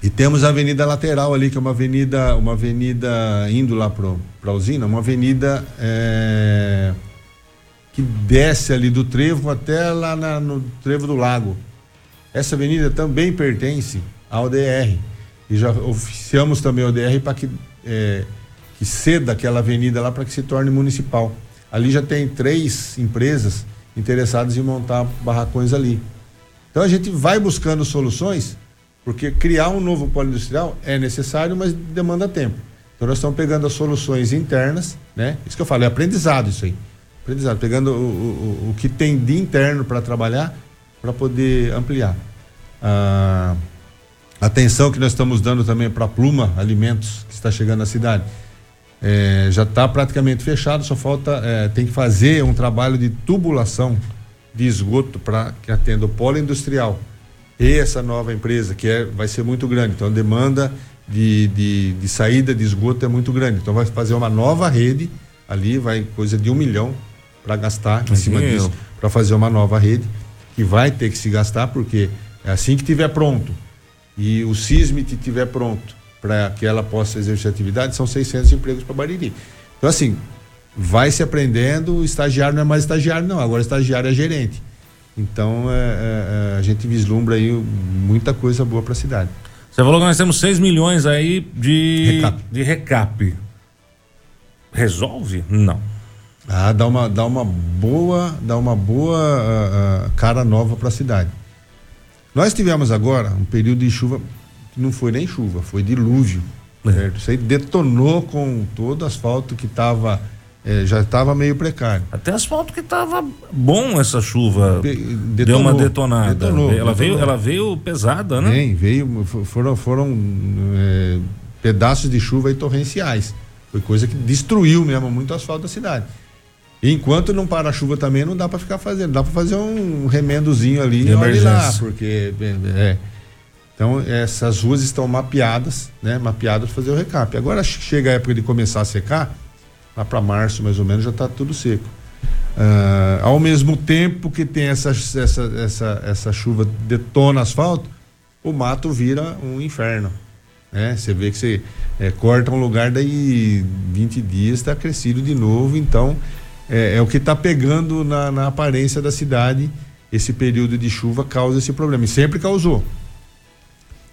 E temos a avenida lateral ali, que é uma avenida, uma avenida indo lá para a usina, uma avenida é, que desce ali do trevo até lá na, no trevo do lago. Essa avenida também pertence ao DR. E já oficiamos também ao DR para que, é, que ceda aquela avenida lá para que se torne municipal. Ali já tem três empresas interessadas em montar barracões ali. Então a gente vai buscando soluções porque criar um novo polo industrial é necessário, mas demanda tempo. Então nós estamos pegando as soluções internas, né? Isso que eu falei, é aprendizado isso aí. Aprendizado, pegando o, o, o que tem de interno para trabalhar, para poder ampliar. A atenção que nós estamos dando também para a Pluma Alimentos, que está chegando na cidade. É, já está praticamente fechado, só falta, é, tem que fazer um trabalho de tubulação de esgoto para que atenda o polo industrial e essa nova empresa, que é, vai ser muito grande. Então a demanda de, de, de saída de esgoto é muito grande. Então vai fazer uma nova rede ali, vai coisa de um milhão para gastar em cima disso, para fazer uma nova rede. que vai ter que se gastar, porque é assim que tiver pronto e o SISMIT estiver pronto para que ela possa exercer atividade, são 600 empregos para Bariri. Então, assim, vai se aprendendo, o estagiário não é mais estagiário, não, agora estagiário é gerente. Então, é, é, é a gente vislumbra aí muita coisa boa para a cidade. Você falou que nós temos 6 milhões aí de recap. de recap. Resolve? Não. Ah, dá uma, dá uma boa, dá uma boa uh, cara nova para a cidade. Nós tivemos agora um período de chuva que não foi nem chuva, foi dilúvio. É. Certo? Isso aí detonou com todo o asfalto que estava é, já estava meio precário. Até asfalto que estava bom essa chuva. Detonou, deu uma detonada. Detonou, ela, detonou. Veio, ela veio pesada, né? Bem, veio, foram, foram é, pedaços de chuva e torrenciais. Foi coisa que destruiu mesmo muito o asfalto da cidade. Enquanto não para a chuva também, não dá para ficar fazendo. Dá para fazer um remendozinho ali e olha lá, porque. É, é, então, essas ruas estão mapeadas, né? Mapeadas para fazer o recap. Agora chega a época de começar a secar, lá para março mais ou menos já está tudo seco. Uh, ao mesmo tempo que tem essa, essa, essa, essa chuva detona asfalto, o mato vira um inferno. Né? Você vê que você é, corta um lugar, daí 20 dias está crescido de novo, então é, é o que está pegando na, na, aparência da cidade. Esse período de chuva causa esse problema. E sempre causou.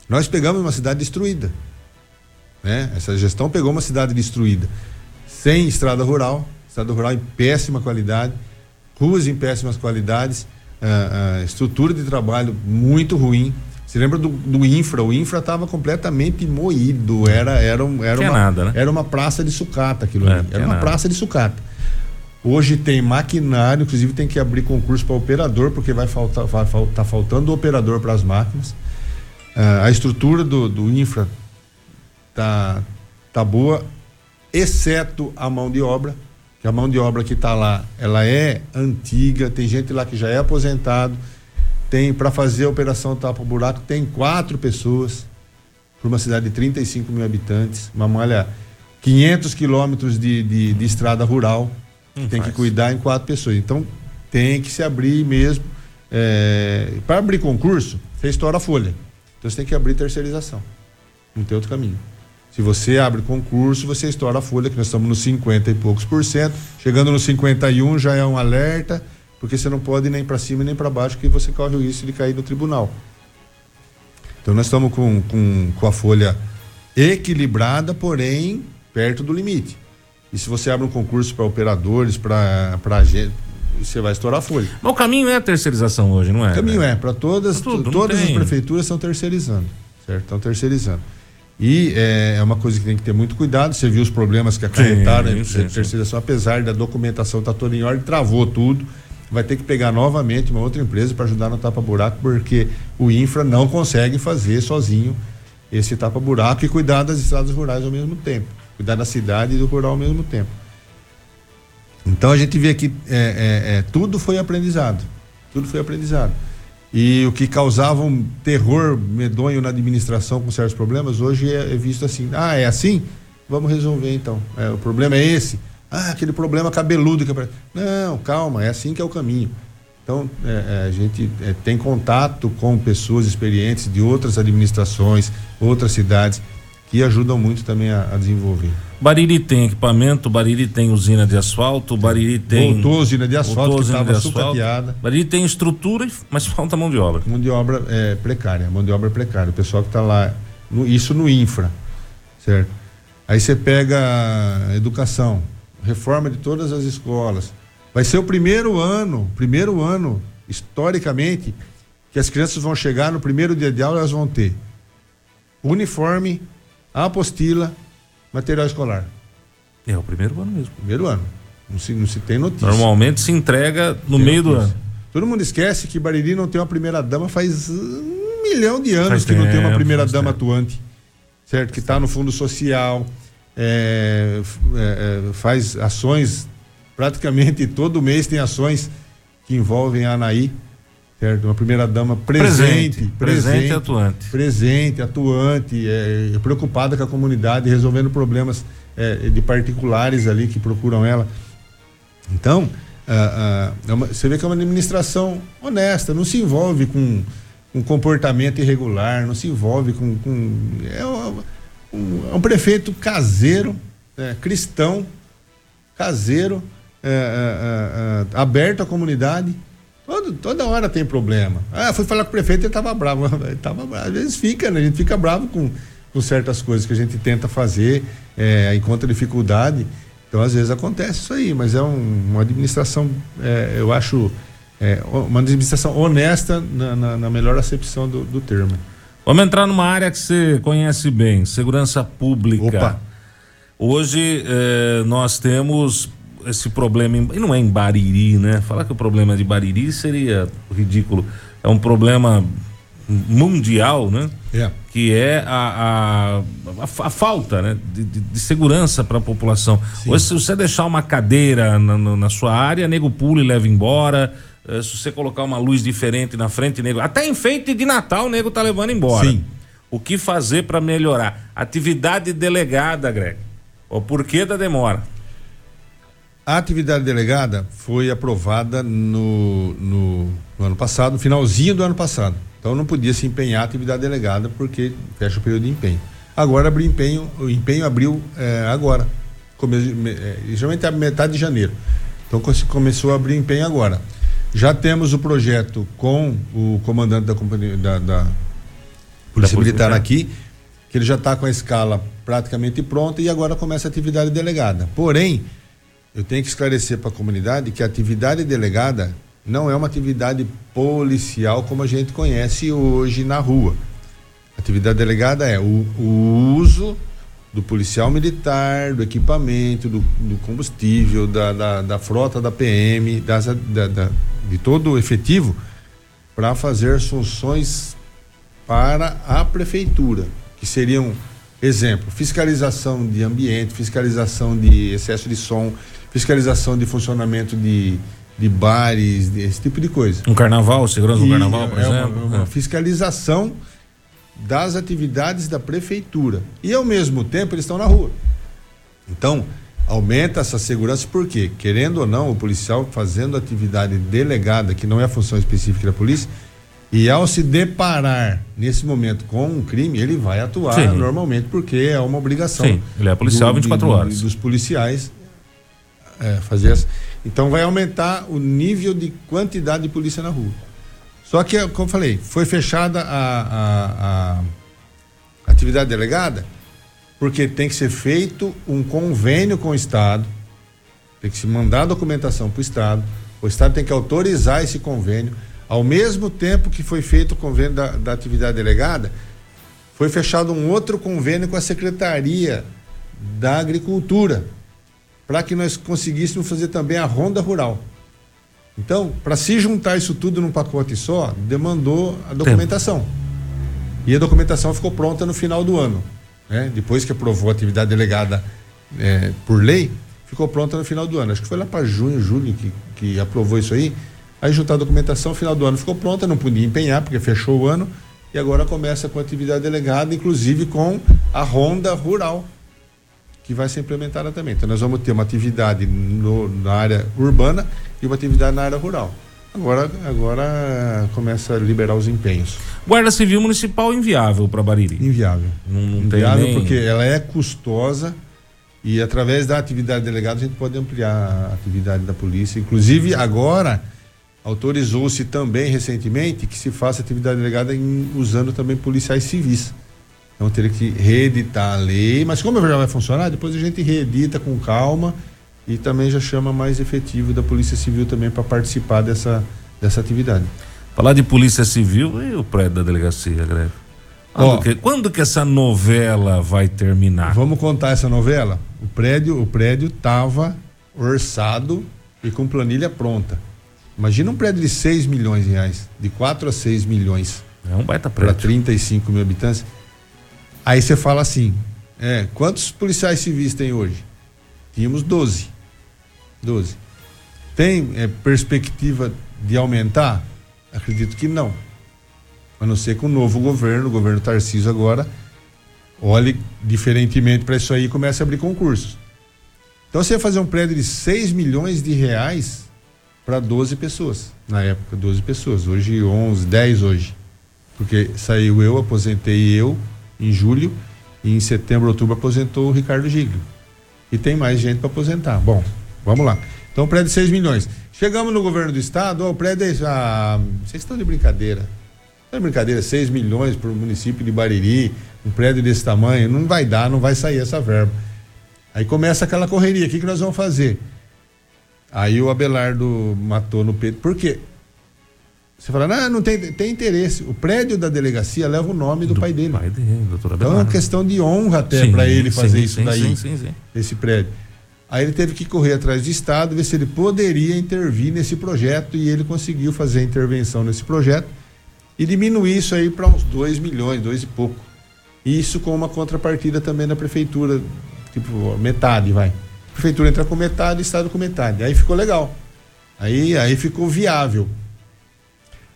Nós pegamos uma cidade destruída. Né? Essa gestão pegou uma cidade destruída. Sem estrada rural, estrada rural em péssima qualidade, ruas em péssimas qualidades, a, a estrutura de trabalho muito ruim. Você lembra do, do infra? O infra estava completamente moído. Era, era, era, uma, nada, né? era uma praça de sucata aquilo é, ali. Era uma nada. praça de sucata. Hoje tem maquinário, inclusive tem que abrir concurso para operador, porque vai faltar, vai, tá faltando operador para as máquinas. Uh, a estrutura do, do infra tá, tá boa, exceto a mão de obra, que a mão de obra que está lá, ela é antiga, tem gente lá que já é aposentado, tem para fazer a operação tapa buraco, tem quatro pessoas para uma cidade de 35 mil habitantes, uma malha 500 quilômetros de, de, de estrada rural Hum, tem faz. que cuidar em quatro pessoas. Então tem que se abrir mesmo. É, para abrir concurso, você estoura a folha. Então você tem que abrir terceirização. Não tem outro caminho. Se você abre concurso, você estoura a folha, que nós estamos nos 50 e poucos por cento. Chegando nos 51 já é um alerta, porque você não pode ir nem para cima nem para baixo, que você corre o risco de cair no tribunal. Então nós estamos com, com, com a folha equilibrada, porém perto do limite. E se você abre um concurso para operadores, para agente, você vai estourar a folha. Mas o caminho é a terceirização hoje, não é? O caminho né? é, para todas, tudo, todas as prefeituras estão terceirizando, certo? Estão terceirizando. E é, é, uma coisa que tem que ter muito cuidado. Você viu os problemas que acarretaram a terceirização, apesar da documentação estar tá toda em ordem, travou tudo. Vai ter que pegar novamente uma outra empresa para ajudar no tapa-buraco, porque o infra não consegue fazer sozinho esse tapa-buraco e cuidar das estradas rurais ao mesmo tempo cuidar da cidade e do rural ao mesmo tempo. Então a gente vê que é, é, é, tudo foi aprendizado, tudo foi aprendizado. E o que causava um terror medonho na administração com certos problemas, hoje é, é visto assim, ah, é assim? Vamos resolver então. É, o problema é esse. Ah, aquele problema cabeludo que Não, calma, é assim que é o caminho. Então, é, é, a gente é, tem contato com pessoas experientes de outras administrações, outras cidades, que ajudam muito também a, a desenvolver. Bariri tem equipamento, Bariri tem usina de asfalto, Bariri tem. Voltou usina de asfalto, usina que estava sucateada. Bariri tem estrutura, mas falta mão de obra. Mão de obra é precária, mão de obra é precária. O pessoal que está lá, no, isso no infra, certo? Aí você pega educação, reforma de todas as escolas. Vai ser o primeiro ano, primeiro ano, historicamente, que as crianças vão chegar no primeiro dia de aula, elas vão ter uniforme, apostila, material escolar. É o primeiro ano mesmo. Primeiro ano. Não se, não se tem notícia. Normalmente se entrega no meio notícia. do ano. Todo mundo esquece que Bariri não tem uma primeira dama faz um milhão de anos faz que tempo, não tem uma primeira dama tempo. atuante. Certo? Que está no fundo social, é, é, é, faz ações, praticamente todo mês tem ações que envolvem a Anaí certo? Uma primeira dama presente, presente, presente atuante, presente, atuante, é, preocupada com a comunidade, resolvendo problemas é, de particulares ali que procuram ela. Então, ah, ah, é uma, você vê que é uma administração honesta, não se envolve com um comportamento irregular, não se envolve com. com é, um, um, é um prefeito caseiro, é, cristão, caseiro, é, é, é, aberto à comunidade. Todo, toda hora tem problema. Ah, fui falar com o prefeito e ele estava bravo. Ele tava bravo. Às vezes fica, né? A gente fica bravo com, com certas coisas que a gente tenta fazer, é, encontra dificuldade. Então, às vezes acontece isso aí, mas é um, uma administração, é, eu acho, é, uma administração honesta na, na, na melhor acepção do, do, termo. Vamos entrar numa área que você conhece bem, segurança pública. Opa. Hoje eh, nós temos esse problema, em, e não é em Bariri, né? Falar que o problema de Bariri seria ridículo. É um problema mundial, né? É. Que é a, a, a, a falta né? de, de, de segurança para a população. Sim. Hoje, se você deixar uma cadeira na, na, sua área, nego pula e leva embora. É, se você colocar uma luz diferente na frente, nego. Até enfeite de Natal, o nego tá levando embora. Sim. O que fazer para melhorar? Atividade delegada, Greg. O porquê da demora? A atividade delegada foi aprovada no, no, no, ano passado, no finalzinho do ano passado. Então não podia se empenhar a atividade delegada porque fecha o período de empenho. Agora abriu empenho, o empenho abriu é, agora. Come, é, geralmente é metade de janeiro. Então começou a abrir empenho agora. Já temos o projeto com o comandante da companhia da, da Polícia Militar aqui, que ele já está com a escala praticamente pronta e agora começa a atividade delegada. Porém, eu tenho que esclarecer para a comunidade que a atividade delegada não é uma atividade policial como a gente conhece hoje na rua. Atividade delegada é o, o uso do policial militar, do equipamento, do, do combustível, da, da, da, frota da PM, das, da, da, de todo o efetivo para fazer funções para a prefeitura, que seriam, exemplo, fiscalização de ambiente, fiscalização de excesso de som, fiscalização de funcionamento de, de bares, esse tipo de coisa. Um carnaval, segurança do carnaval, por é exemplo? Uma, uma é. fiscalização das atividades da prefeitura. E ao mesmo tempo eles estão na rua. Então, aumenta essa segurança porque, querendo ou não, o policial fazendo atividade delegada, que não é a função específica da polícia, e ao se deparar nesse momento com um crime, ele vai atuar Sim. normalmente, porque é uma obrigação. Sim, ele é policial do, 24 horas. Dos policiais é, fazer essa. Então vai aumentar o nível de quantidade de polícia na rua. Só que, como eu falei, foi fechada a, a, a atividade delegada porque tem que ser feito um convênio com o Estado, tem que se mandar a documentação para o Estado, o Estado tem que autorizar esse convênio. Ao mesmo tempo que foi feito o convênio da, da atividade delegada, foi fechado um outro convênio com a Secretaria da Agricultura, para que nós conseguíssemos fazer também a ronda rural. Então, para se juntar isso tudo num pacote só, demandou a documentação. Tempo. E a documentação ficou pronta no final do ano. Né? Depois que aprovou a atividade delegada é, por lei, ficou pronta no final do ano. Acho que foi lá para junho, julho que, que aprovou isso aí. Aí juntar a documentação, final do ano ficou pronta, não podia empenhar, porque fechou o ano. E agora começa com a atividade delegada, inclusive com a ronda rural que vai ser implementada também. Então nós vamos ter uma atividade no, na área urbana e uma atividade na área rural. Agora, agora começa a liberar os empenhos. Guarda Civil Municipal inviável para Bariri. Inviável. Não, não inviável nem... porque ela é custosa e através da atividade delegada a gente pode ampliar a atividade da polícia. Inclusive agora autorizou-se também recentemente que se faça atividade delegada em, usando também policiais civis. Então teria que reeditar a lei, mas como já vai funcionar, depois a gente reedita com calma e também já chama mais efetivo da Polícia Civil também para participar dessa, dessa atividade. Falar de Polícia Civil e o prédio da delegacia, Greve. Quando, que, quando que essa novela vai terminar? Vamos contar essa novela? O prédio, o prédio tava orçado e com planilha pronta. Imagina um prédio de 6 milhões de reais, de 4 a 6 milhões. É um baita prédio. Para 35 mil habitantes. Aí você fala assim: é, quantos policiais civis tem hoje? Tínhamos 12. 12. Tem é, perspectiva de aumentar? Acredito que não. A não ser que o novo governo, o governo Tarcísio agora, olhe diferentemente para isso aí e comece a abrir concursos. Então você fazer um prédio de 6 milhões de reais para 12 pessoas. Na época, 12 pessoas. Hoje, 11, 10 hoje. Porque saiu eu, aposentei eu em julho, e em setembro, outubro aposentou o Ricardo Giglio. E tem mais gente para aposentar. Bom, vamos lá. Então, prédio de 6 milhões. Chegamos no governo do estado, ó, o prédio é. Ah, vocês estão de brincadeira. Não é brincadeira, 6 milhões para o município de Bariri, um prédio desse tamanho, não vai dar, não vai sair essa verba. Aí começa aquela correria, o que, que nós vamos fazer? Aí o Abelardo matou no peito. Por quê? Você fala, não, não tem, tem interesse. O prédio da delegacia leva o nome do, do pai dele. Pai dele. Então é uma questão de honra até para ele fazer sim, isso sim, daí, sim, sim, esse prédio. Aí ele teve que correr atrás do Estado, ver se ele poderia intervir nesse projeto e ele conseguiu fazer a intervenção nesse projeto e diminuir isso aí para uns 2 milhões, dois e pouco. Isso com uma contrapartida também da prefeitura, tipo, metade, vai. A prefeitura entra com metade, o Estado com metade. Aí ficou legal. Aí, aí ficou viável.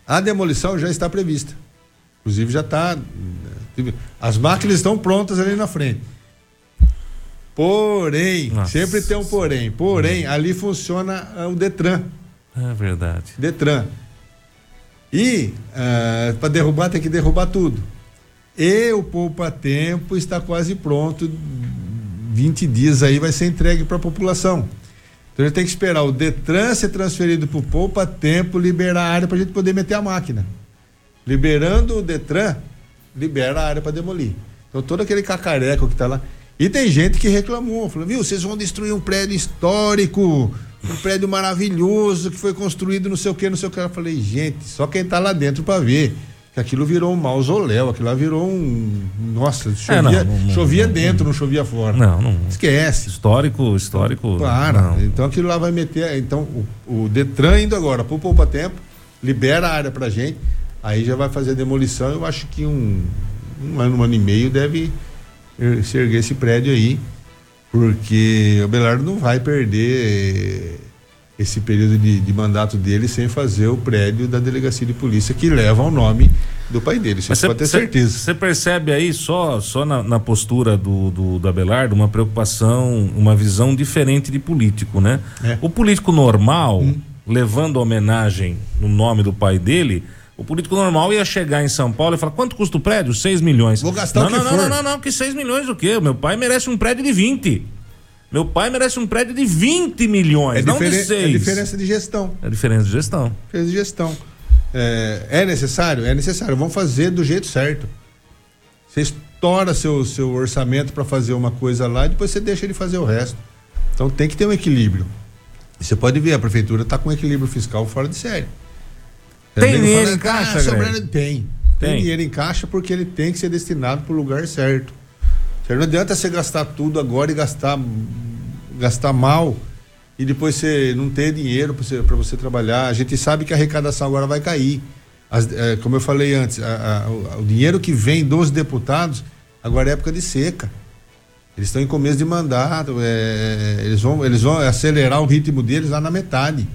A demolição já está prevista. Inclusive já está. As máquinas estão prontas ali na frente. Porém, Nossa. sempre tem um porém. Porém, hum. ali funciona uh, o Detran. É verdade. Detran. E uh, ah, para derrubar tem que derrubar tudo. E o Poupa Tempo está quase pronto. 20 dias aí vai ser entregue para a população. Então ele tem que esperar o Detran ser transferido para o Poupa Tempo, liberar a área para a gente poder meter a máquina. Liberando o Detran, libera a área para demolir. Então todo aquele cacareco que está lá. E tem gente que reclamou, falou, viu, vocês vão destruir um prédio histórico, um prédio maravilhoso que foi construído não sei o que, não sei o que. Eu falei, gente, só quem está lá dentro para ver. Que aquilo virou um mausoléu, aquilo lá virou um. Nossa, chovia, é, não, não, chovia não, dentro, não, chovia fora. Não, não. Esquece. Histórico, histórico. Para. Então aquilo lá vai meter. Então o, o Detran indo agora pro Poupa Tempo, libera a área pra gente, aí já vai fazer a demolição. Eu acho que um, um ano, um ano e meio deve se erguer esse prédio aí porque o Belardo não vai perder esse período de, de, mandato dele sem fazer o prédio da delegacia de polícia que leva o nome do pai dele. Você pode ter certeza. Você percebe aí só, só na, na postura do, do, do Abelardo uma preocupação, uma visão diferente de político, né? É. O político normal, hum. levando homenagem no nome do pai dele, o político normal ia chegar em São Paulo e falar: quanto custa o prédio? 6 milhões. Vou gastar não, o que não, for. Não, não, não, que 6 milhões o quê? Meu pai merece um prédio de 20. Meu pai merece um prédio de 20 milhões, é não de 6. É diferença de gestão. É diferença de gestão. Diferença de gestão. É, é necessário? É necessário. Vamos fazer do jeito certo. Você estoura seu, seu orçamento para fazer uma coisa lá e depois você deixa ele fazer o resto. Então tem que ter um equilíbrio. Você pode ver, a prefeitura está com um equilíbrio fiscal fora de série. Tem dinheiro em caixa, ah, sobrando, tem. tem. Tem dinheiro em caixa porque ele tem que ser destinado para o lugar certo. Não adianta você gastar tudo agora e gastar, gastar mal e depois você não ter dinheiro para você, você trabalhar. A gente sabe que a arrecadação agora vai cair. As, é, como eu falei antes, a, a, o, dinheiro que vem dos deputados agora é época de seca. Eles estão em começo de mandato, é, eles, vão, eles vão acelerar o ritmo deles lá na metade,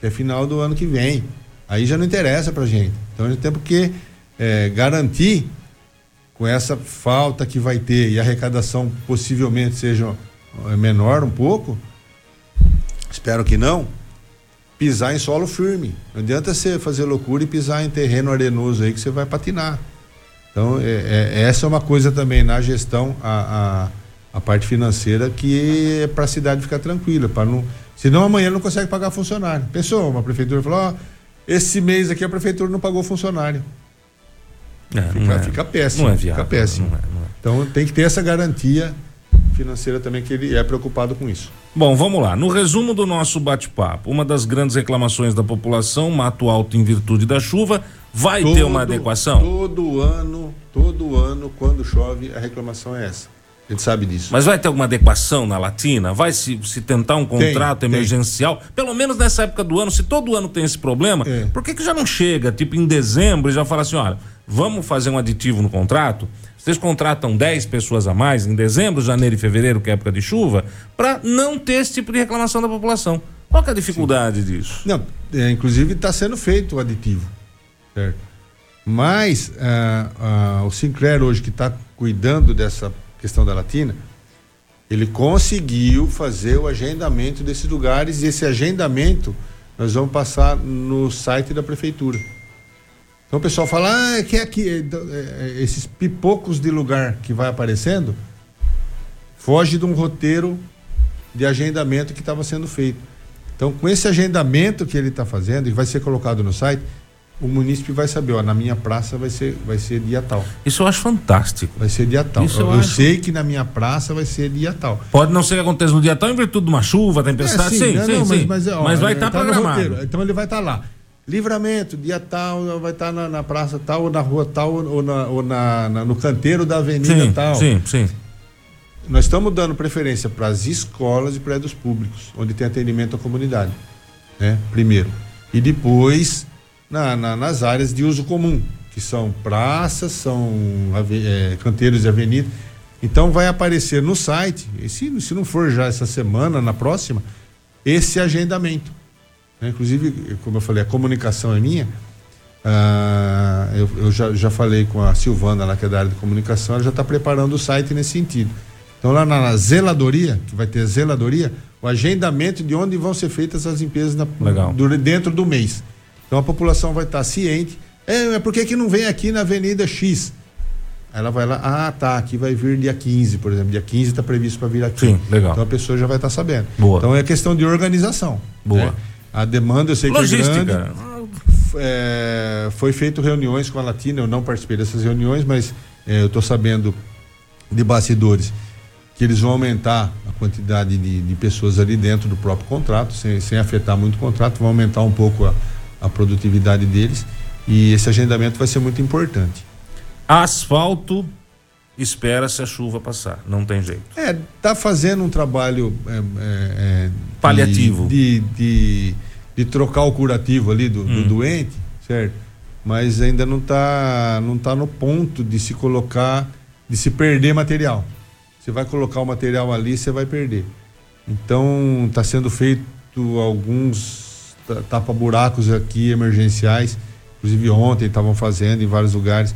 que é final do ano que vem. Aí já não interessa pra gente. Então a gente tem que é, garantir com essa falta que vai ter e a arrecadação possivelmente seja é, menor um pouco, espero que não, pisar em solo firme. Não adianta você fazer loucura e pisar em terreno arenoso aí que você vai patinar. Então, é, é, essa é uma coisa também na gestão, a, a, a parte financeira, que é para a cidade ficar tranquila, para não. Senão amanhã não consegue pagar funcionário. Pensou, uma prefeitura falou, ó. Esse mês aqui a prefeitura não pagou funcionário. É, fica, é, fica, péssimo. Não é viável, fica péssimo. Não é, não é. Então tem que ter essa garantia financeira também que ele é preocupado com isso. Bom, vamos lá. No resumo do nosso bate-papo, uma das grandes reclamações da população, mato alto em virtude da chuva, vai todo, ter uma adequação? Todo ano, todo ano, quando chove, a reclamação é essa. A gente sabe disso. Mas vai ter alguma adequação na Latina? Vai se, se tentar um contrato tem, emergencial? Tem. Pelo menos nessa época do ano, se todo ano tem esse problema, é. por que, que já não chega, tipo, em dezembro e já fala assim: olha, vamos fazer um aditivo no contrato? Vocês contratam 10 pessoas a mais em dezembro, janeiro e fevereiro, que é época de chuva, para não ter esse tipo de reclamação da população. Qual é a dificuldade Sim. disso? Não, é, inclusive está sendo feito o aditivo, certo? Mas uh, uh, o Sinclair hoje que está cuidando dessa questão da Latina, ele conseguiu fazer o agendamento desses lugares e esse agendamento nós vamos passar no site da prefeitura. Então o pessoal fala, ah, é que é aqui, é, é, esses pipocos de lugar que vai aparecendo, foge de um roteiro de agendamento que estava sendo feito. Então, com esse agendamento que ele está fazendo e vai ser colocado no site, o munícipe vai saber, ó, na minha praça vai ser, vai ser dia tal. Isso eu acho fantástico. Vai ser dia tal. Isso eu, eu acho... sei que na minha praça vai ser dia tal. Pode não ser que aconteça no dia tal em virtude de uma chuva, tempestade, é, sim, sim, não, sim, não, sim. Mas, mas, ó, mas vai estar tá programado. Então ele vai estar tá lá. Livramento, dia tal, vai estar tá na, na, praça tal, ou na rua tal, ou, na, ou na, na, no canteiro da avenida sim, tal. Sim, sim. Nós estamos dando preferência para as escolas e prédios públicos, onde tem atendimento à comunidade. Né? Primeiro. E depois na, na, nas áreas de uso comum, que são praças, são é, canteiros e avenidas. Então vai aparecer no site, se, se não for já essa semana, na próxima, esse agendamento. Né? Inclusive, como eu falei, a comunicação é minha. Ah, eu, eu já, já falei com a Silvana, lá que é da área de comunicação, ela já está preparando o site nesse sentido. Então, lá na, na, zeladoria, que vai ter zeladoria, o agendamento de onde vão ser feitas as limpezas na, do, dentro do mês. Então a população vai estar ciente. É, é por que, que não vem aqui na Avenida X? Ela vai lá, ah, tá, aqui vai vir dia 15, por exemplo. Dia 15 está previsto para vir aqui. Sim, legal. Então a pessoa já vai estar sabendo. Boa. Então é questão de organização. Boa. Né? A demanda eu sei Logística. que é grande. É, foi feito reuniões com a Latina, eu não participei dessas reuniões, mas é, eu estou sabendo de bastidores que eles vão aumentar a quantidade de, de pessoas ali dentro do próprio contrato, sem, sem afetar muito o contrato, vão aumentar um pouco a, a produtividade deles e esse agendamento vai ser muito importante. Asfalto espera-se a chuva passar, não tem jeito. É, tá fazendo um trabalho é, é, é paliativo de, de, de, de, trocar o curativo ali do, hum. do, doente, certo? Mas ainda não está não tá no ponto de se colocar, de se perder material. Você vai colocar o material ali, você vai perder. Então está sendo feito alguns tapa-buracos aqui emergenciais. Inclusive ontem estavam fazendo em vários lugares.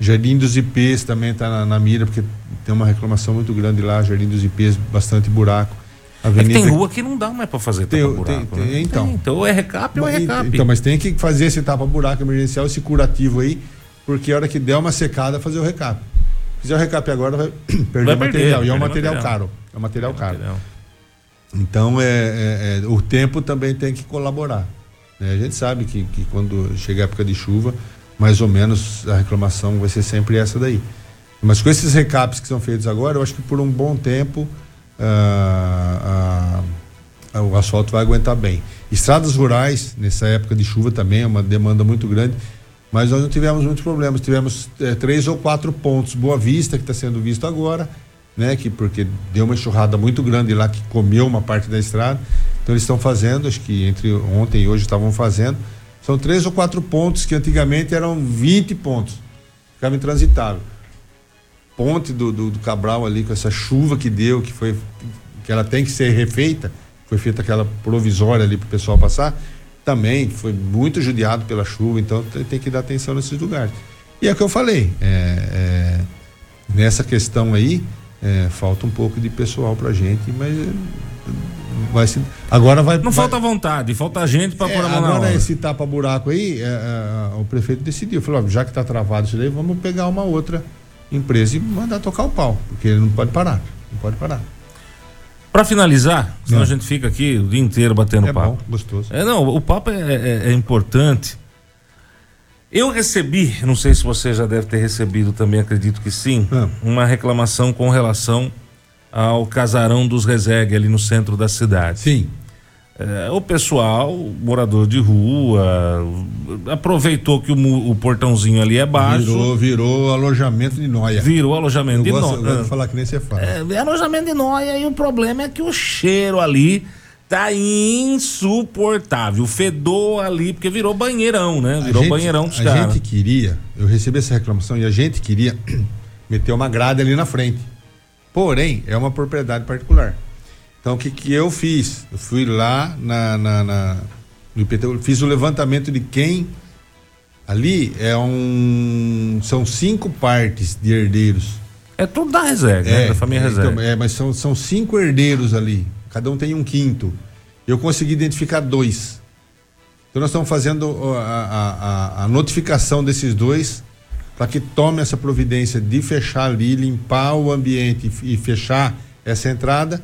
Jardim dos IPs também está na, na, mira, porque tem uma reclamação muito grande lá, Jardim dos IPs, bastante buraco. Avenida... É tem rua que não dá mais para fazer tapa-buraco. Tem, tem, né? então. Tem, então é recap ou é recap. Então, mas tem que fazer esse tapa-buraco emergencial, esse curativo aí, porque a hora que der uma secada, fazer o recap. Se fizer o recap agora, vai perder vai material. e é um material, material, caro. É um material é caro. Material. Então, é, é, é, o tempo também tem que colaborar. Né? A gente sabe que, que quando chega a época de chuva, mais ou menos a reclamação vai ser sempre essa daí. Mas com esses recaps que são feitos agora, eu acho que por um bom tempo ah, ah, o asfalto vai aguentar bem. Estradas rurais, nessa época de chuva também é uma demanda muito grande, mas nós não tivemos muitos problemas. Tivemos eh, três ou quatro pontos. Boa Vista, que está sendo visto agora, né? Que porque deu uma enxurrada muito grande lá que comeu uma parte da estrada. Então eles estão fazendo, acho que entre ontem e hoje estavam fazendo. São três ou quatro pontos que antigamente eram 20 pontos. Ficava intransitável. Ponte do, do, do, Cabral ali, com essa chuva que deu, que foi. que ela tem que ser refeita, foi feita aquela provisória ali para o pessoal passar, também foi muito judiado pela chuva, então tem, que dar atenção nesses lugares. E é o que eu falei, é, é, nessa questão aí, é, falta um pouco de pessoal pra gente, mas é, vai se, agora vai. Não vai, falta vontade, falta gente para é, pôr a mão Agora esse tapa buraco aí, é, é, o prefeito decidiu, falou, ó, já que está travado isso daí, vamos pegar uma outra empresa e mandar tocar o pau, porque ele não pode parar, não pode parar. Para finalizar, senão a gente fica aqui o dia inteiro batendo é papo. Bom, gostoso. É não, o papo é, é importante eu recebi, não sei se você já deve ter recebido também, acredito que sim, ah. uma reclamação com relação ao casarão dos Resegue ali no centro da cidade. Sim. É, o pessoal, morador de rua, aproveitou que o, o, portãozinho ali é baixo. Virou, virou alojamento de noia. Virou alojamento eu de noia. Eu gosto de falar que nem você fala. É, é alojamento de noia e o problema é que o cheiro ali tá insuportável. Fedor ali, porque virou banheirão, né? Virou gente, banheirão dos A cara. gente queria, eu recebi essa reclamação e a gente queria meter uma grade ali na frente. Porém, é uma propriedade particular. Então, o que, que eu fiz? Eu fui lá na, na, na no IPT, fiz o levantamento de quem. Ali é um. São cinco partes de herdeiros. É tudo da reserva, é, né? da família é, reserva. Então, é, mas são, são cinco herdeiros ali cada um tem um quinto. Eu consegui identificar dois. Então nós estamos fazendo a, a, a notificação desses dois para que tome essa providência de fechar ali, limpar o ambiente e fechar essa entrada.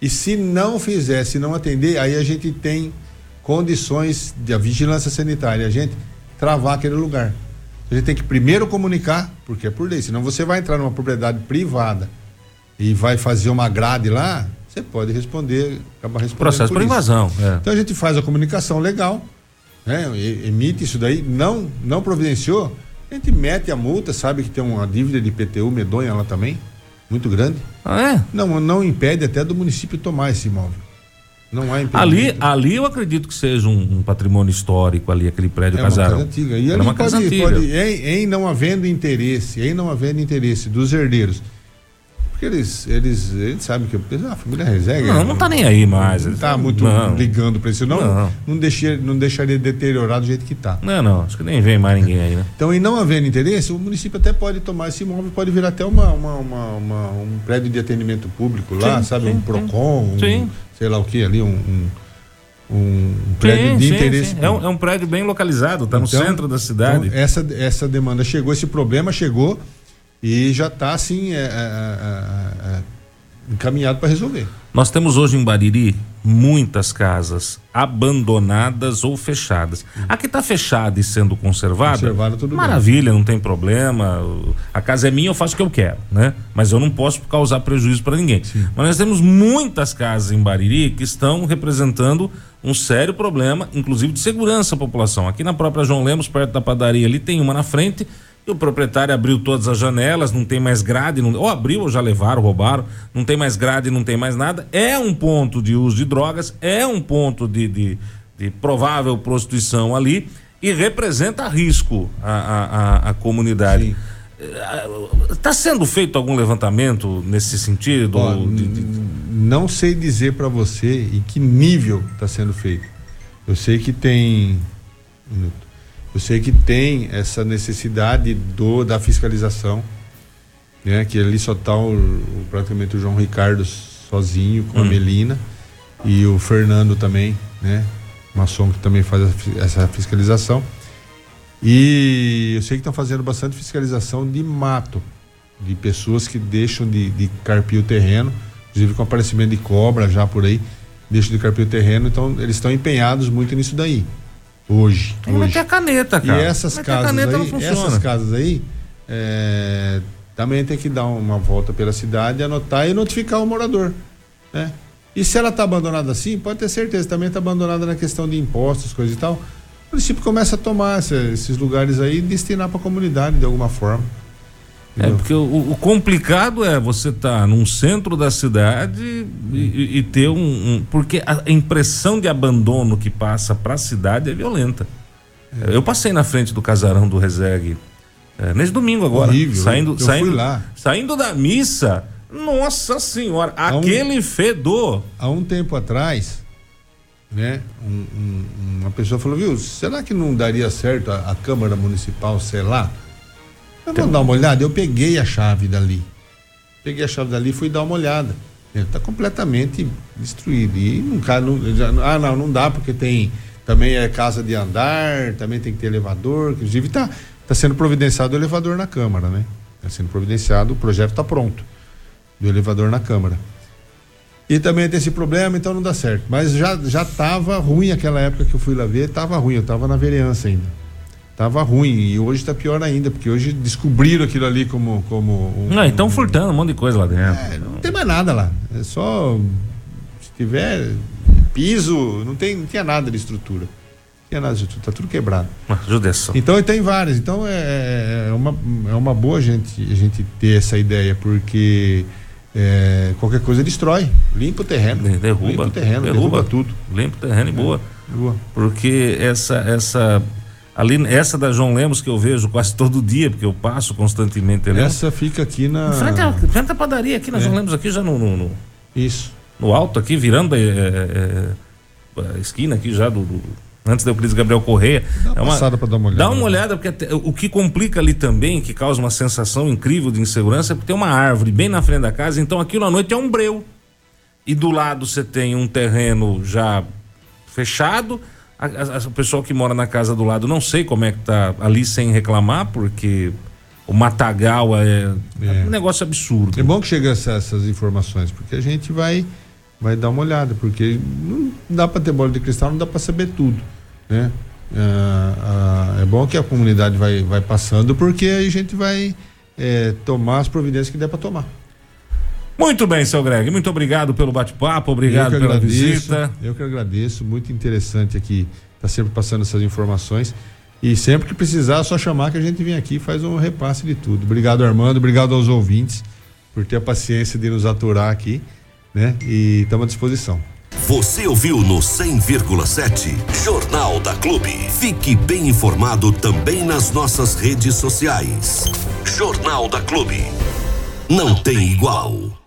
E se não fizer, se não atender, aí a gente tem condições de a vigilância sanitária, a gente travar aquele lugar. A gente tem que primeiro comunicar, porque é por lei, senão você vai entrar numa propriedade privada e vai fazer uma grade lá, você pode responder, acabar respondendo. Processo por, por invasão. É. Então a gente faz a comunicação legal, né? emite isso daí, não, não providenciou, a gente mete a multa, sabe que tem uma dívida de IPTU medonha lá também, muito grande. Ah, é? Não, não impede até do município tomar esse imóvel. Não há Ali, ali eu acredito que seja um, um patrimônio histórico ali, aquele prédio é casarão. Uma casa antiga. E ali uma pode, casa antiga. Pode, em, em não havendo interesse, em não havendo interesse dos herdeiros porque eles, eles, eles sabem que ah, a família Rezegue. Não, não tá nem aí mais. Não tá muito não. ligando para isso. Não, não. Não, deixaria, não deixaria deteriorar do jeito que tá. Não, não. Acho que nem vem mais ninguém aí, né? Então, e não havendo interesse, o município até pode tomar esse imóvel, pode virar até uma, uma, uma, uma um prédio de atendimento público lá, sim, sabe? Sim, um PROCON, sim. Um, sei lá o que ali, um, um um prédio sim, de sim, interesse. Sim. É, um, é, um, prédio bem localizado, está então, no centro da cidade. Então essa, essa demanda chegou, esse problema chegou e já está assim é, é, é, é encaminhado para resolver. Nós temos hoje em Bariri muitas casas abandonadas ou fechadas. Uhum. A que está fechada e sendo conservada, conservada tudo maravilha, bem. não tem problema. A casa é minha, eu faço o que eu quero, né? Mas eu não posso causar prejuízo para ninguém. Sim. Mas nós temos muitas casas em Bariri que estão representando um sério problema, inclusive de segurança à população. Aqui na própria João Lemos, perto da padaria ali, tem uma na frente e o proprietário abriu todas as janelas, não tem mais grade, não, ou abriu ou já levaram, roubaram, não tem mais grade, não tem mais nada. É um ponto de uso de drogas, é um ponto de, de, de provável prostituição ali e representa risco à, à, à, comunidade. Está sendo feito algum levantamento nesse sentido? Ó, de, de... Não sei dizer para você em que nível está sendo feito. Eu sei que tem. Um minuto. Eu sei que tem essa necessidade do da fiscalização, né? Que ali só está o, o, praticamente o João Ricardo sozinho com hum. a Melina e o Fernando também, né? Maçom que também faz essa fiscalização. E eu sei que estão fazendo bastante fiscalização de mato, de pessoas que deixam de, de carpir o terreno, inclusive com aparecimento de cobra já por aí, deixam de carpir o terreno, então eles estão empenhados muito nisso daí. Hoje. Tem que meter a caneta, cara. E essas casas aí, essas casas aí, é, também tem que dar uma volta pela cidade, anotar e notificar o morador, né? E se ela está abandonada assim, pode ter certeza, também está abandonada na questão de impostos, coisa e tal. O município começa a tomar esse, esses lugares aí e destinar para a comunidade de alguma forma. É, porque o, o, complicado é você estar tá num centro da cidade e, e ter um, um, Porque a impressão de abandono que passa para a cidade é violenta. É. Eu passei na frente do casarão do Rezegue é, nesse domingo agora. Horrível. Saindo, eu saindo, fui lá. saindo da missa. Nossa senhora, há aquele um, fedor. Há um tempo atrás, né? Um, uma pessoa falou, viu, será que não daria certo a, a Câmara Municipal, sei lá? Vamos dar uma olhada? Eu peguei a chave dali. Peguei a chave dali e fui dar uma olhada. Está completamente destruído. E não, já, ah, não, não dá porque tem. Também é casa de andar, também tem que ter elevador. Inclusive está tá sendo providenciado o elevador na Câmara, né? Está sendo providenciado, o projeto está pronto. Do elevador na Câmara. E também tem esse problema, então não dá certo. Mas já já estava ruim aquela época que eu fui lá ver, estava ruim, eu estava na vereança ainda tava ruim e hoje está pior ainda, porque hoje descobriram aquilo ali como. como um, não, estão um, furtando um monte de coisa lá dentro. É, não tem mais nada lá. É só. Se tiver piso, não, tem, não tinha nada de estrutura. Não tinha nada de estrutura, tá tudo quebrado. Judeção. Então tem várias. Então é, é, uma, é uma boa a gente, a gente ter essa ideia, porque. É, qualquer coisa destrói, limpa o terreno, derruba, limpa o terreno, derruba, derruba tudo, limpa o terreno e boa, é, boa, porque essa essa Ali, essa da João Lemos que eu vejo quase todo dia, porque eu passo constantemente ali. Essa fica aqui na. Frente à, frente à padaria, aqui na é. João Lemos, aqui já no, no, no, Isso. No alto, aqui, virando a, é, é, é, a esquina aqui já do, do antes da Euclides Gabriel Correia. Dá uma, é uma passada para dar uma olhada. Dá uma olhada, porque até, o que complica ali também, que causa uma sensação incrível de insegurança, é porque tem uma árvore bem na frente da casa, então aquilo à noite é um breu. E do lado você tem um terreno já fechado, a, a, o pessoal que mora na casa do lado, não sei como é que tá ali sem reclamar, porque o matagal é, é. um negócio absurdo. É bom que chegue essa, essas informações, porque a gente vai vai dar uma olhada, porque não dá para ter bola de cristal, não dá para saber tudo, né? É, é, bom que a comunidade vai, vai passando, porque aí a gente vai é, tomar as providências que der para tomar. Muito bem, seu Greg. Muito obrigado pelo bate-papo, obrigado pela agradeço, visita. Eu que agradeço, muito interessante aqui, tá sempre passando essas informações. E sempre que precisar, é só chamar que a gente vem aqui e faz um repasse de tudo. Obrigado, Armando, obrigado aos ouvintes por ter a paciência de nos aturar aqui, né? E estamos à disposição. Você ouviu no 100,7 Jornal da Clube. Fique bem informado também nas nossas redes sociais. Jornal da Clube. Não tem igual.